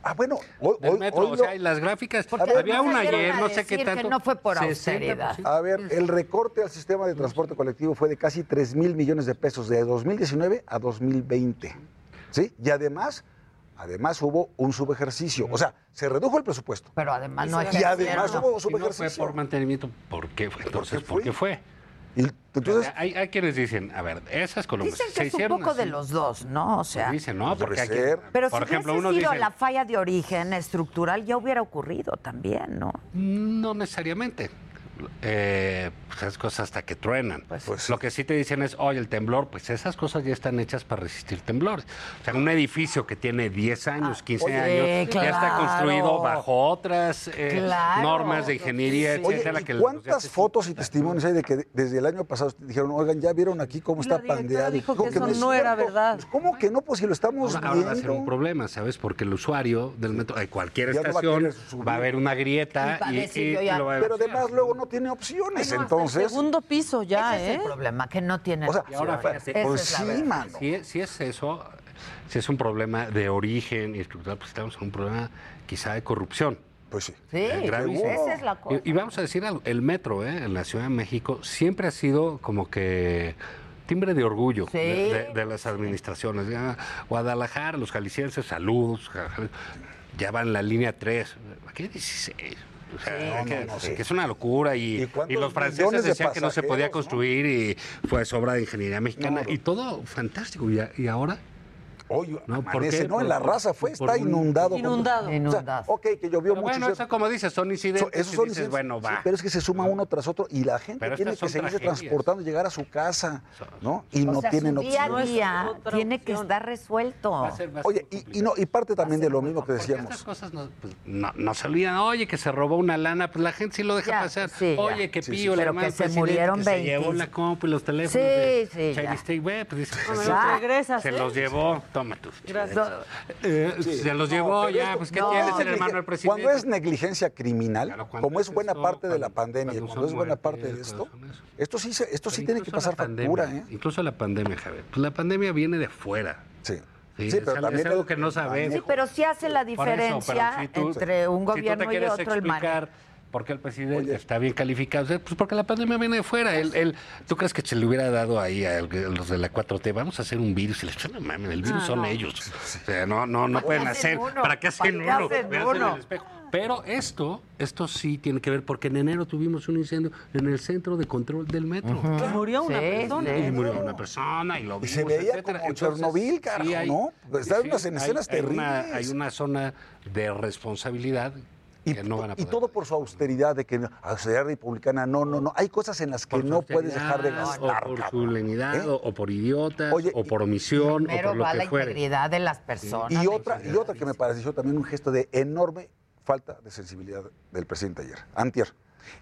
Ah, bueno, hoy, Del metro, hoy o lo- sea, y las gráficas. Porque había una ayer, no sé qué que tanto. no fue por 60%. austeridad. A ver, el recorte al sistema de transporte colectivo fue de casi 3 mil millones de pesos de 2019 a 2020. ¿Sí? Y además, además hubo un subejercicio. O sea, se redujo el presupuesto. Pero además no Y además hubo Si no fue subejercicio. por mantenimiento, ¿por qué fue? Entonces, qué ¿por qué fue? Entonces, hay, hay quienes dicen, a ver, esas columnas Dicen se que es un hicieron poco de así. los dos, ¿no? O sea, Dicen, no, porque aquí, pero por si ejemplo, hubiese unos sido dicen, la falla de origen estructural, ya hubiera ocurrido también, ¿no? no necesariamente. Eh, pues esas cosas hasta que truenan. Pues Lo que sí te dicen es, oye, el temblor, pues esas cosas ya están hechas para resistir temblores. O sea, un edificio que tiene 10 años, 15 oye, años, ya está construido bajo otras eh, Claro. normas de ingeniería, Oye, etcétera. ¿y que los ¿cuántas fotos y testimonios hay de que desde el año pasado dijeron, oigan, ya vieron aquí cómo está pandeado? dijo ¿Cómo que eso es no era verdad. Pues, ¿Cómo que no? Pues si lo estamos Ahora, ahora va a ser un viendo. problema, ¿sabes? Porque el usuario del metro, de cualquier Ya no va a estación, va, a haber una grieta Y y, decir, y yo ya- lo va a Pero además luego no no tiene opciones. Ay, no, hasta el Entonces, segundo piso ya, Ese es ¿eh? el problema, que no tienen O sea, Y ahora, pues sí, mano. Si, es- si es eso, si es un problema de origen y estructural, pues estamos en un problema quizá de corrupción. Pues sí. Sí, Eh, esa es la cosa. Y, y vamos a decir algo, el metro ¿eh? en la Ciudad de México siempre ha sido como que timbre de orgullo Sí. de, de- de las administraciones. Ya, Guadalajara, los jaliscienses, saludos. Ya van la línea 3. ¿Qué 16? O sea, Sí, que, no, no, sí. que es una locura y, ¿Y cuántos y los franceses de decían que no se podía construir y fue obra de ingeniería mexicana y todo fantástico. ¿Y, a- y ahora? No, ¿por amanece? ¿no? En la raza fue, por está un- inundado. Inundado. O sea, Inundado. ok, que llovió Pero mucho. bueno, eso como dices, son Eso- incidentes. esos que son dices, incidentes, bueno, sí, va. pero es que se suma uno tras otro y la gente Pero tiene que seguirse tragedias. transportando, llegar a su casa, ¿no? Y O no sea, tienen su día opción. a día No tiene que estar resuelto. Va a ser- va a ser Oye, y, no, y parte también de lo mismo que decíamos. estas cosas no, pues, se olvidan. Oye, que se robó una lana, pues la gente sí lo deja Ya, pasar. sí. Oye, que Pío, hermano que se murieron que se 20. llevó la compu y los teléfonos Sí, sí, pues se ¿eh? los llevó, toma tus. Gracias. Eh, Se los llevó, pero ya, esto- pues ¿qué no, tienes el hermano del presidente? Cuando es negligencia criminal, Claro, como es es buena esto, parte de la pandemia, y cuando cuando es buena parte de esto, eso. esto sí, se- esto sí tiene que pasar pandemia, factura, ¿eh? Incluso la pandemia, Javier. Pues la pandemia viene de afuera. Sí. Sí, Sí, es pero algo- también es algo el que no sabes. Sí, pero sí hace la eso, diferencia pero si tú- entre un si tú te gobierno y quieres otro el manejo. explicar por qué el presidente está bien calificado, pues porque la pandemia viene de fuera. Él, él- ¿Tú crees que se le hubiera dado ahí a, los de la 4T? Vamos a hacer un virus y les no mames, el virus Ah, son no. ellos. O sea, no, no, no ¿Para pueden hacer. uno? ¿Para qué hacen ¿Para qué uno? hacen uno? Pero esto, esto sí tiene que ver porque en enero tuvimos un incendio en el centro de control del metro. Y murió una Sí, persona. sí. Y murió una persona y lo Y vimos, se veía etcétera. como Entonces, Chernobyl, carajo, ¿no? Estaban unas escenas hay- hay una- terribles. Hay una zona de responsabilidad Y, que no van a y poder. todo por su austeridad, de que no, austeridad republicana, no, no, no. Hay cosas en las que no puedes dejar de gastar. O por su lenidad, ¿Eh? o, o por idiotas, Oye, o por omisión, o por lo va que la fuere. integridad de las personas. Y otra, y otra que me pareció también un gesto de enorme falta de sensibilidad del presidente ayer, antier.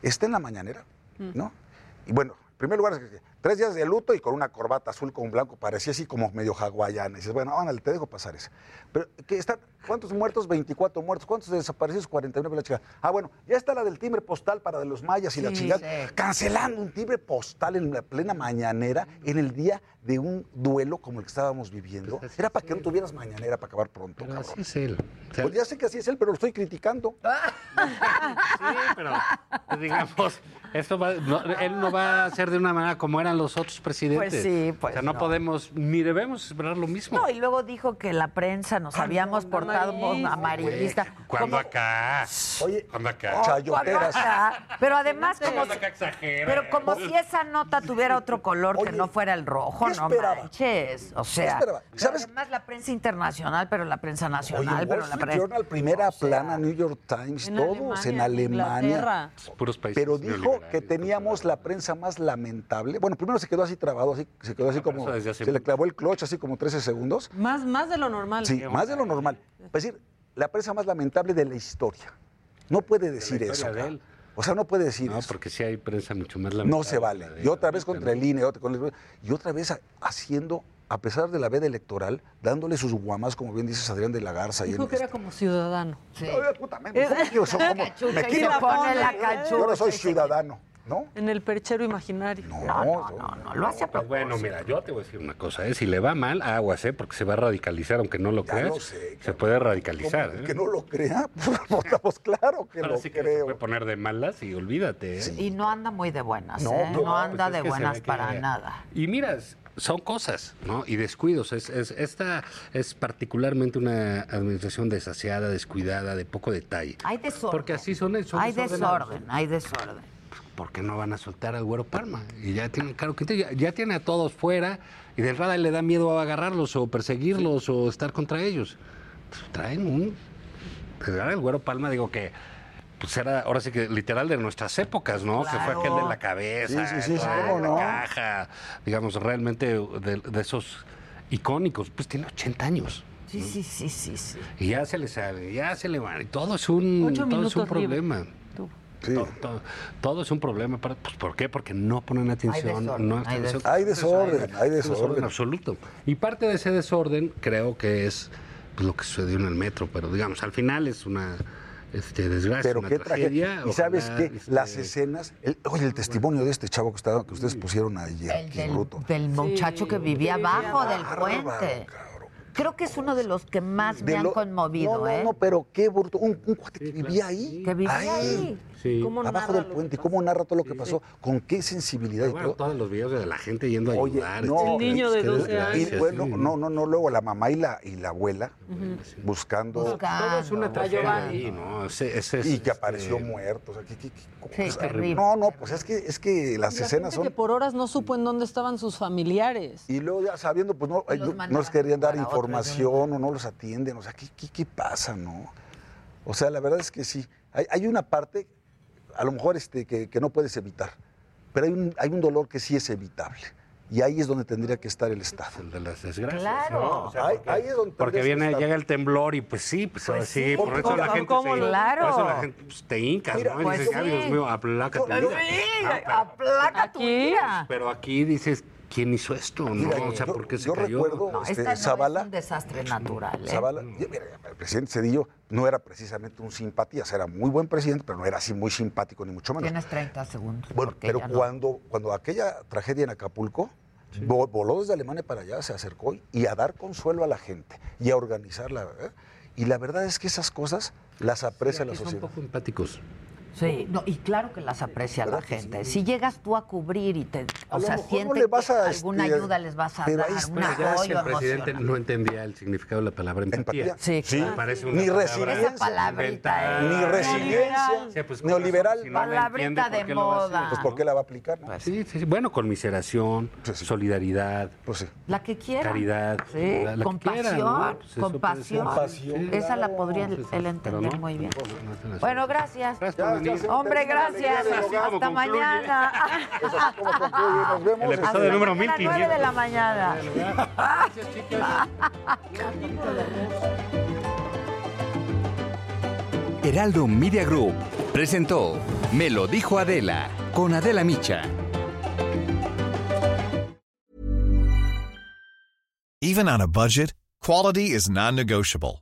Está en la mañanera, ¿no? Y bueno, en primer lugar, es que tres días de luto y con una corbata azul con blanco, parecía así como medio hawaiana. Y dices, bueno, ándale, te dejo pasar eso. Pero, ¿qué están? ¿Cuántos muertos? 24 muertos. ¿Cuántos desaparecidos? 49 la chica. Ah, bueno, ya está la del timbre postal para de los mayas y la chingada. sí. Cancelando un timbre postal en la plena mañanera, en el día de un duelo como el que estábamos viviendo. Era para que no tuvieras mañanera para acabar pronto, Pero cabrón. así es él. O sea, Pues ya sé que así es él, pero lo estoy criticando. Sí, pero pues, digamos, esto va- no, él no va a ser de una manera como eran los otros presidentes. Pues sí, pues O sea, no, no. podemos, ni debemos esperar lo mismo. No, y luego dijo que la prensa nos habíamos portado amarillista. amarillista. ¿Cuándo Como- acá? Oye, ¿Cuándo acá? Oh, chayoteras. cuando acá. Pero además, como ¿Cuándo si, exagera? pero como si esa nota tuviera otro color que no fuera el rojo, ¿qué no manches. O sea? ¿Sabes? además la prensa internacional, pero la prensa Oye, nacional, Wall pero la prensa... Journal, primera o sea, plana, New York Times, En todos en Alemania. Puros países Pero dijo que teníamos la prensa más lamentable. Bueno, primero se quedó así trabado, así, se quedó así Ah, como. Se le clavó el clutch así como 13 segundos. Más, más de lo normal. Sí, más de lo normal. Es decir, la prensa más lamentable de la historia. No puede decir eso. de cabrón. él. O sea, no puede decir No, eso. porque sí hay prensa mucho más lamentable. No se vale. Y otra vez contra ¿no? el INE, otra, con el- y otra vez haciendo, a pesar de la veda electoral, dándole sus guamas, como bien dices Adrián de la Garza. y Dijo en que era este- como ciudadano. sí. Oye, puta, me- ¿cómo que yo soy como- Cachucha, me y quiero- se pone ¿no? En el perchero imaginario. No, No, no, no, no, lo hace a Pues propósito. bueno, mira, yo te voy a decir una cosa, ¿eh? si le va mal, aguas, ¿eh? porque se va a radicalizar, aunque no lo Ya creas, lo sé, se puede radicalizar. ¿eh? Que no lo crea. Pues claro que Ahora lo sí que se creo. puede poner de malas y olvídate. ¿eh? Y no anda muy de buenas, No, ¿eh? no, No, anda Pues de buenas para nada. Y mira, son cosas, ¿no? Y descuidos. Es, es- esta es particularmente una administración desasiada, descuidada, de poco detalle. Hay desorden. Porque así son, son Hay desorden, hay desorden. ¿Por qué no van a soltar al Güero Palma? Y ya tienen, claro que ya, ya tiene a todos fuera y del radar le da miedo a agarrarlos o perseguirlos o estar contra ellos. Pues traen un... pues el Güero Palma, digo que pues era ahora sí que literal de nuestras épocas, ¿no? Que fue Claro. aquel de la cabeza, Sí, sí, sí, sí, todo de la no. caja, digamos, realmente de, de esos icónicos. Pues tiene 80 años. Sí, sí, sí, sí, sí. Y ya se le sale, ya se le va. Y todo es un, todo es un libre. Sí. Todo, todo- todo es un problema. Para, pues, ¿Por qué? Porque no ponen atención. desorden, no hay. Hay desorden, hay desorden. absoluto. Y parte de ese desorden creo que es pues, lo que sucedió en el metro. Pero digamos, al final es una este, desgracia, Pero una qué tragedia. tragedia. Y sabes que este, las escenas, el- oye, el testimonio de este chavo que, estaba, que ustedes pusieron ayer, El del, bruto. del muchacho que vivía abajo del puente. Creo que es uno de los que más me han conmovido, no, no, ¿eh? no, pero qué bruto. Un, un cuate que vivía ahí. Que vivía ahí. Sí. ¿Cómo Abajo narra del puente. ¿Cómo narra todo lo que pasó? ¿Con qué sensibilidad y Bueno, todo? todos los videos de la gente yendo a Oye, ayudar. no. El niño de Qué 12 desgracia, Y bueno, sí. no, no, no, luego la mamá y la, y la abuela buscando. Buscando. Todo es una tragedia Giovanni. ahí, ¿no? Ese- ese es, Y que apareció este, muerto. o sea, ¿qué- qué- qué cosa? Sí, terrible. No, no, pues es que, es que las La escenas gente son. que por horas no supo en dónde estaban sus familiares. Y luego ya sabiendo, pues no, no, les querían dar información o no los atienden. O sea, ¿qué, qué, qué pasa, no? O sea, la verdad es que sí. Hay, hay una parte, a lo mejor este, que, que no puedes evitar, pero hay un, hay un dolor que sí es evitable. Y ahí es donde tendría que estar el Estado. el de las desgracias. Claro. ¿no? O sea, Ahí- porque, ahí es donde porque viene, estar. llega el temblor y pues sí, pues, Pues sí, sí, por eso ¿cómo- la gente cómo se, Claro. por eso la gente pues, te hincas, Mira, ¿no? Y pues dices, ay, sí. Dios mío, aplaca tu Pero- vida. Sí, Ah, pero- aplaca tu Aquí. vida. Pero aquí dices, ¿quién hizo esto? ¿no? Mira, o sea, yo- ¿por qué se yo cayó? recuerdo- No, Este, esta no Zavala- es un desastre natural, ¿eh? Zavala, y, mira, el presidente Cedillo no era precisamente un simpatías, era muy buen presidente, pero no era así muy simpático, ni mucho menos. Tienes 30 segundos. Bueno, pero no. cuando, cuando aquella tragedia en Acapulco, vo- voló desde Alemania para allá, se acercó y a dar consuelo a la gente y a organizarla. ¿eh? Y la verdad es que esas cosas las aprecia la Aquí son sociedad. poco empáticos. Sí, no, y claro que las aprecia la ¿Verdad que gente. sí? Si llegas tú a cubrir y te, o sea, que a, alguna este, ayuda les vas a pero dar, un apoyo el presidente emocional. no entendía el significado de la palabra empatía. Empatía. Sí, Sí. claro. Parece una Ni resiliencia. Esa palabrita, ¿eh? Ni resiliencia, Sí, pues, neoliberal. si no la Palabrita entiende, ¿por de moda. Pues ¿por qué la va a aplicar? no? Sí, sí, sí. Bueno, conmiseración, sí. solidaridad, Pues sí. La que quiera. caridad. Sí, la- la que compasión, quiera, ¿no? Pues compasión. Compasión, Esa la podría él, pero entender muy bien. Bueno, gracias. Gracias Hombre, gracias. del hogar. ¿Cómo Hasta mañana. Como concluye. Nos vemos. El episodio Hasta número mañana, 1500. 9 de la mañana. Gracias, chicas. Heraldo Media Group presentó Me lo dijo Adela con Adela Micha. Even on a budget, quality is non-negotiable.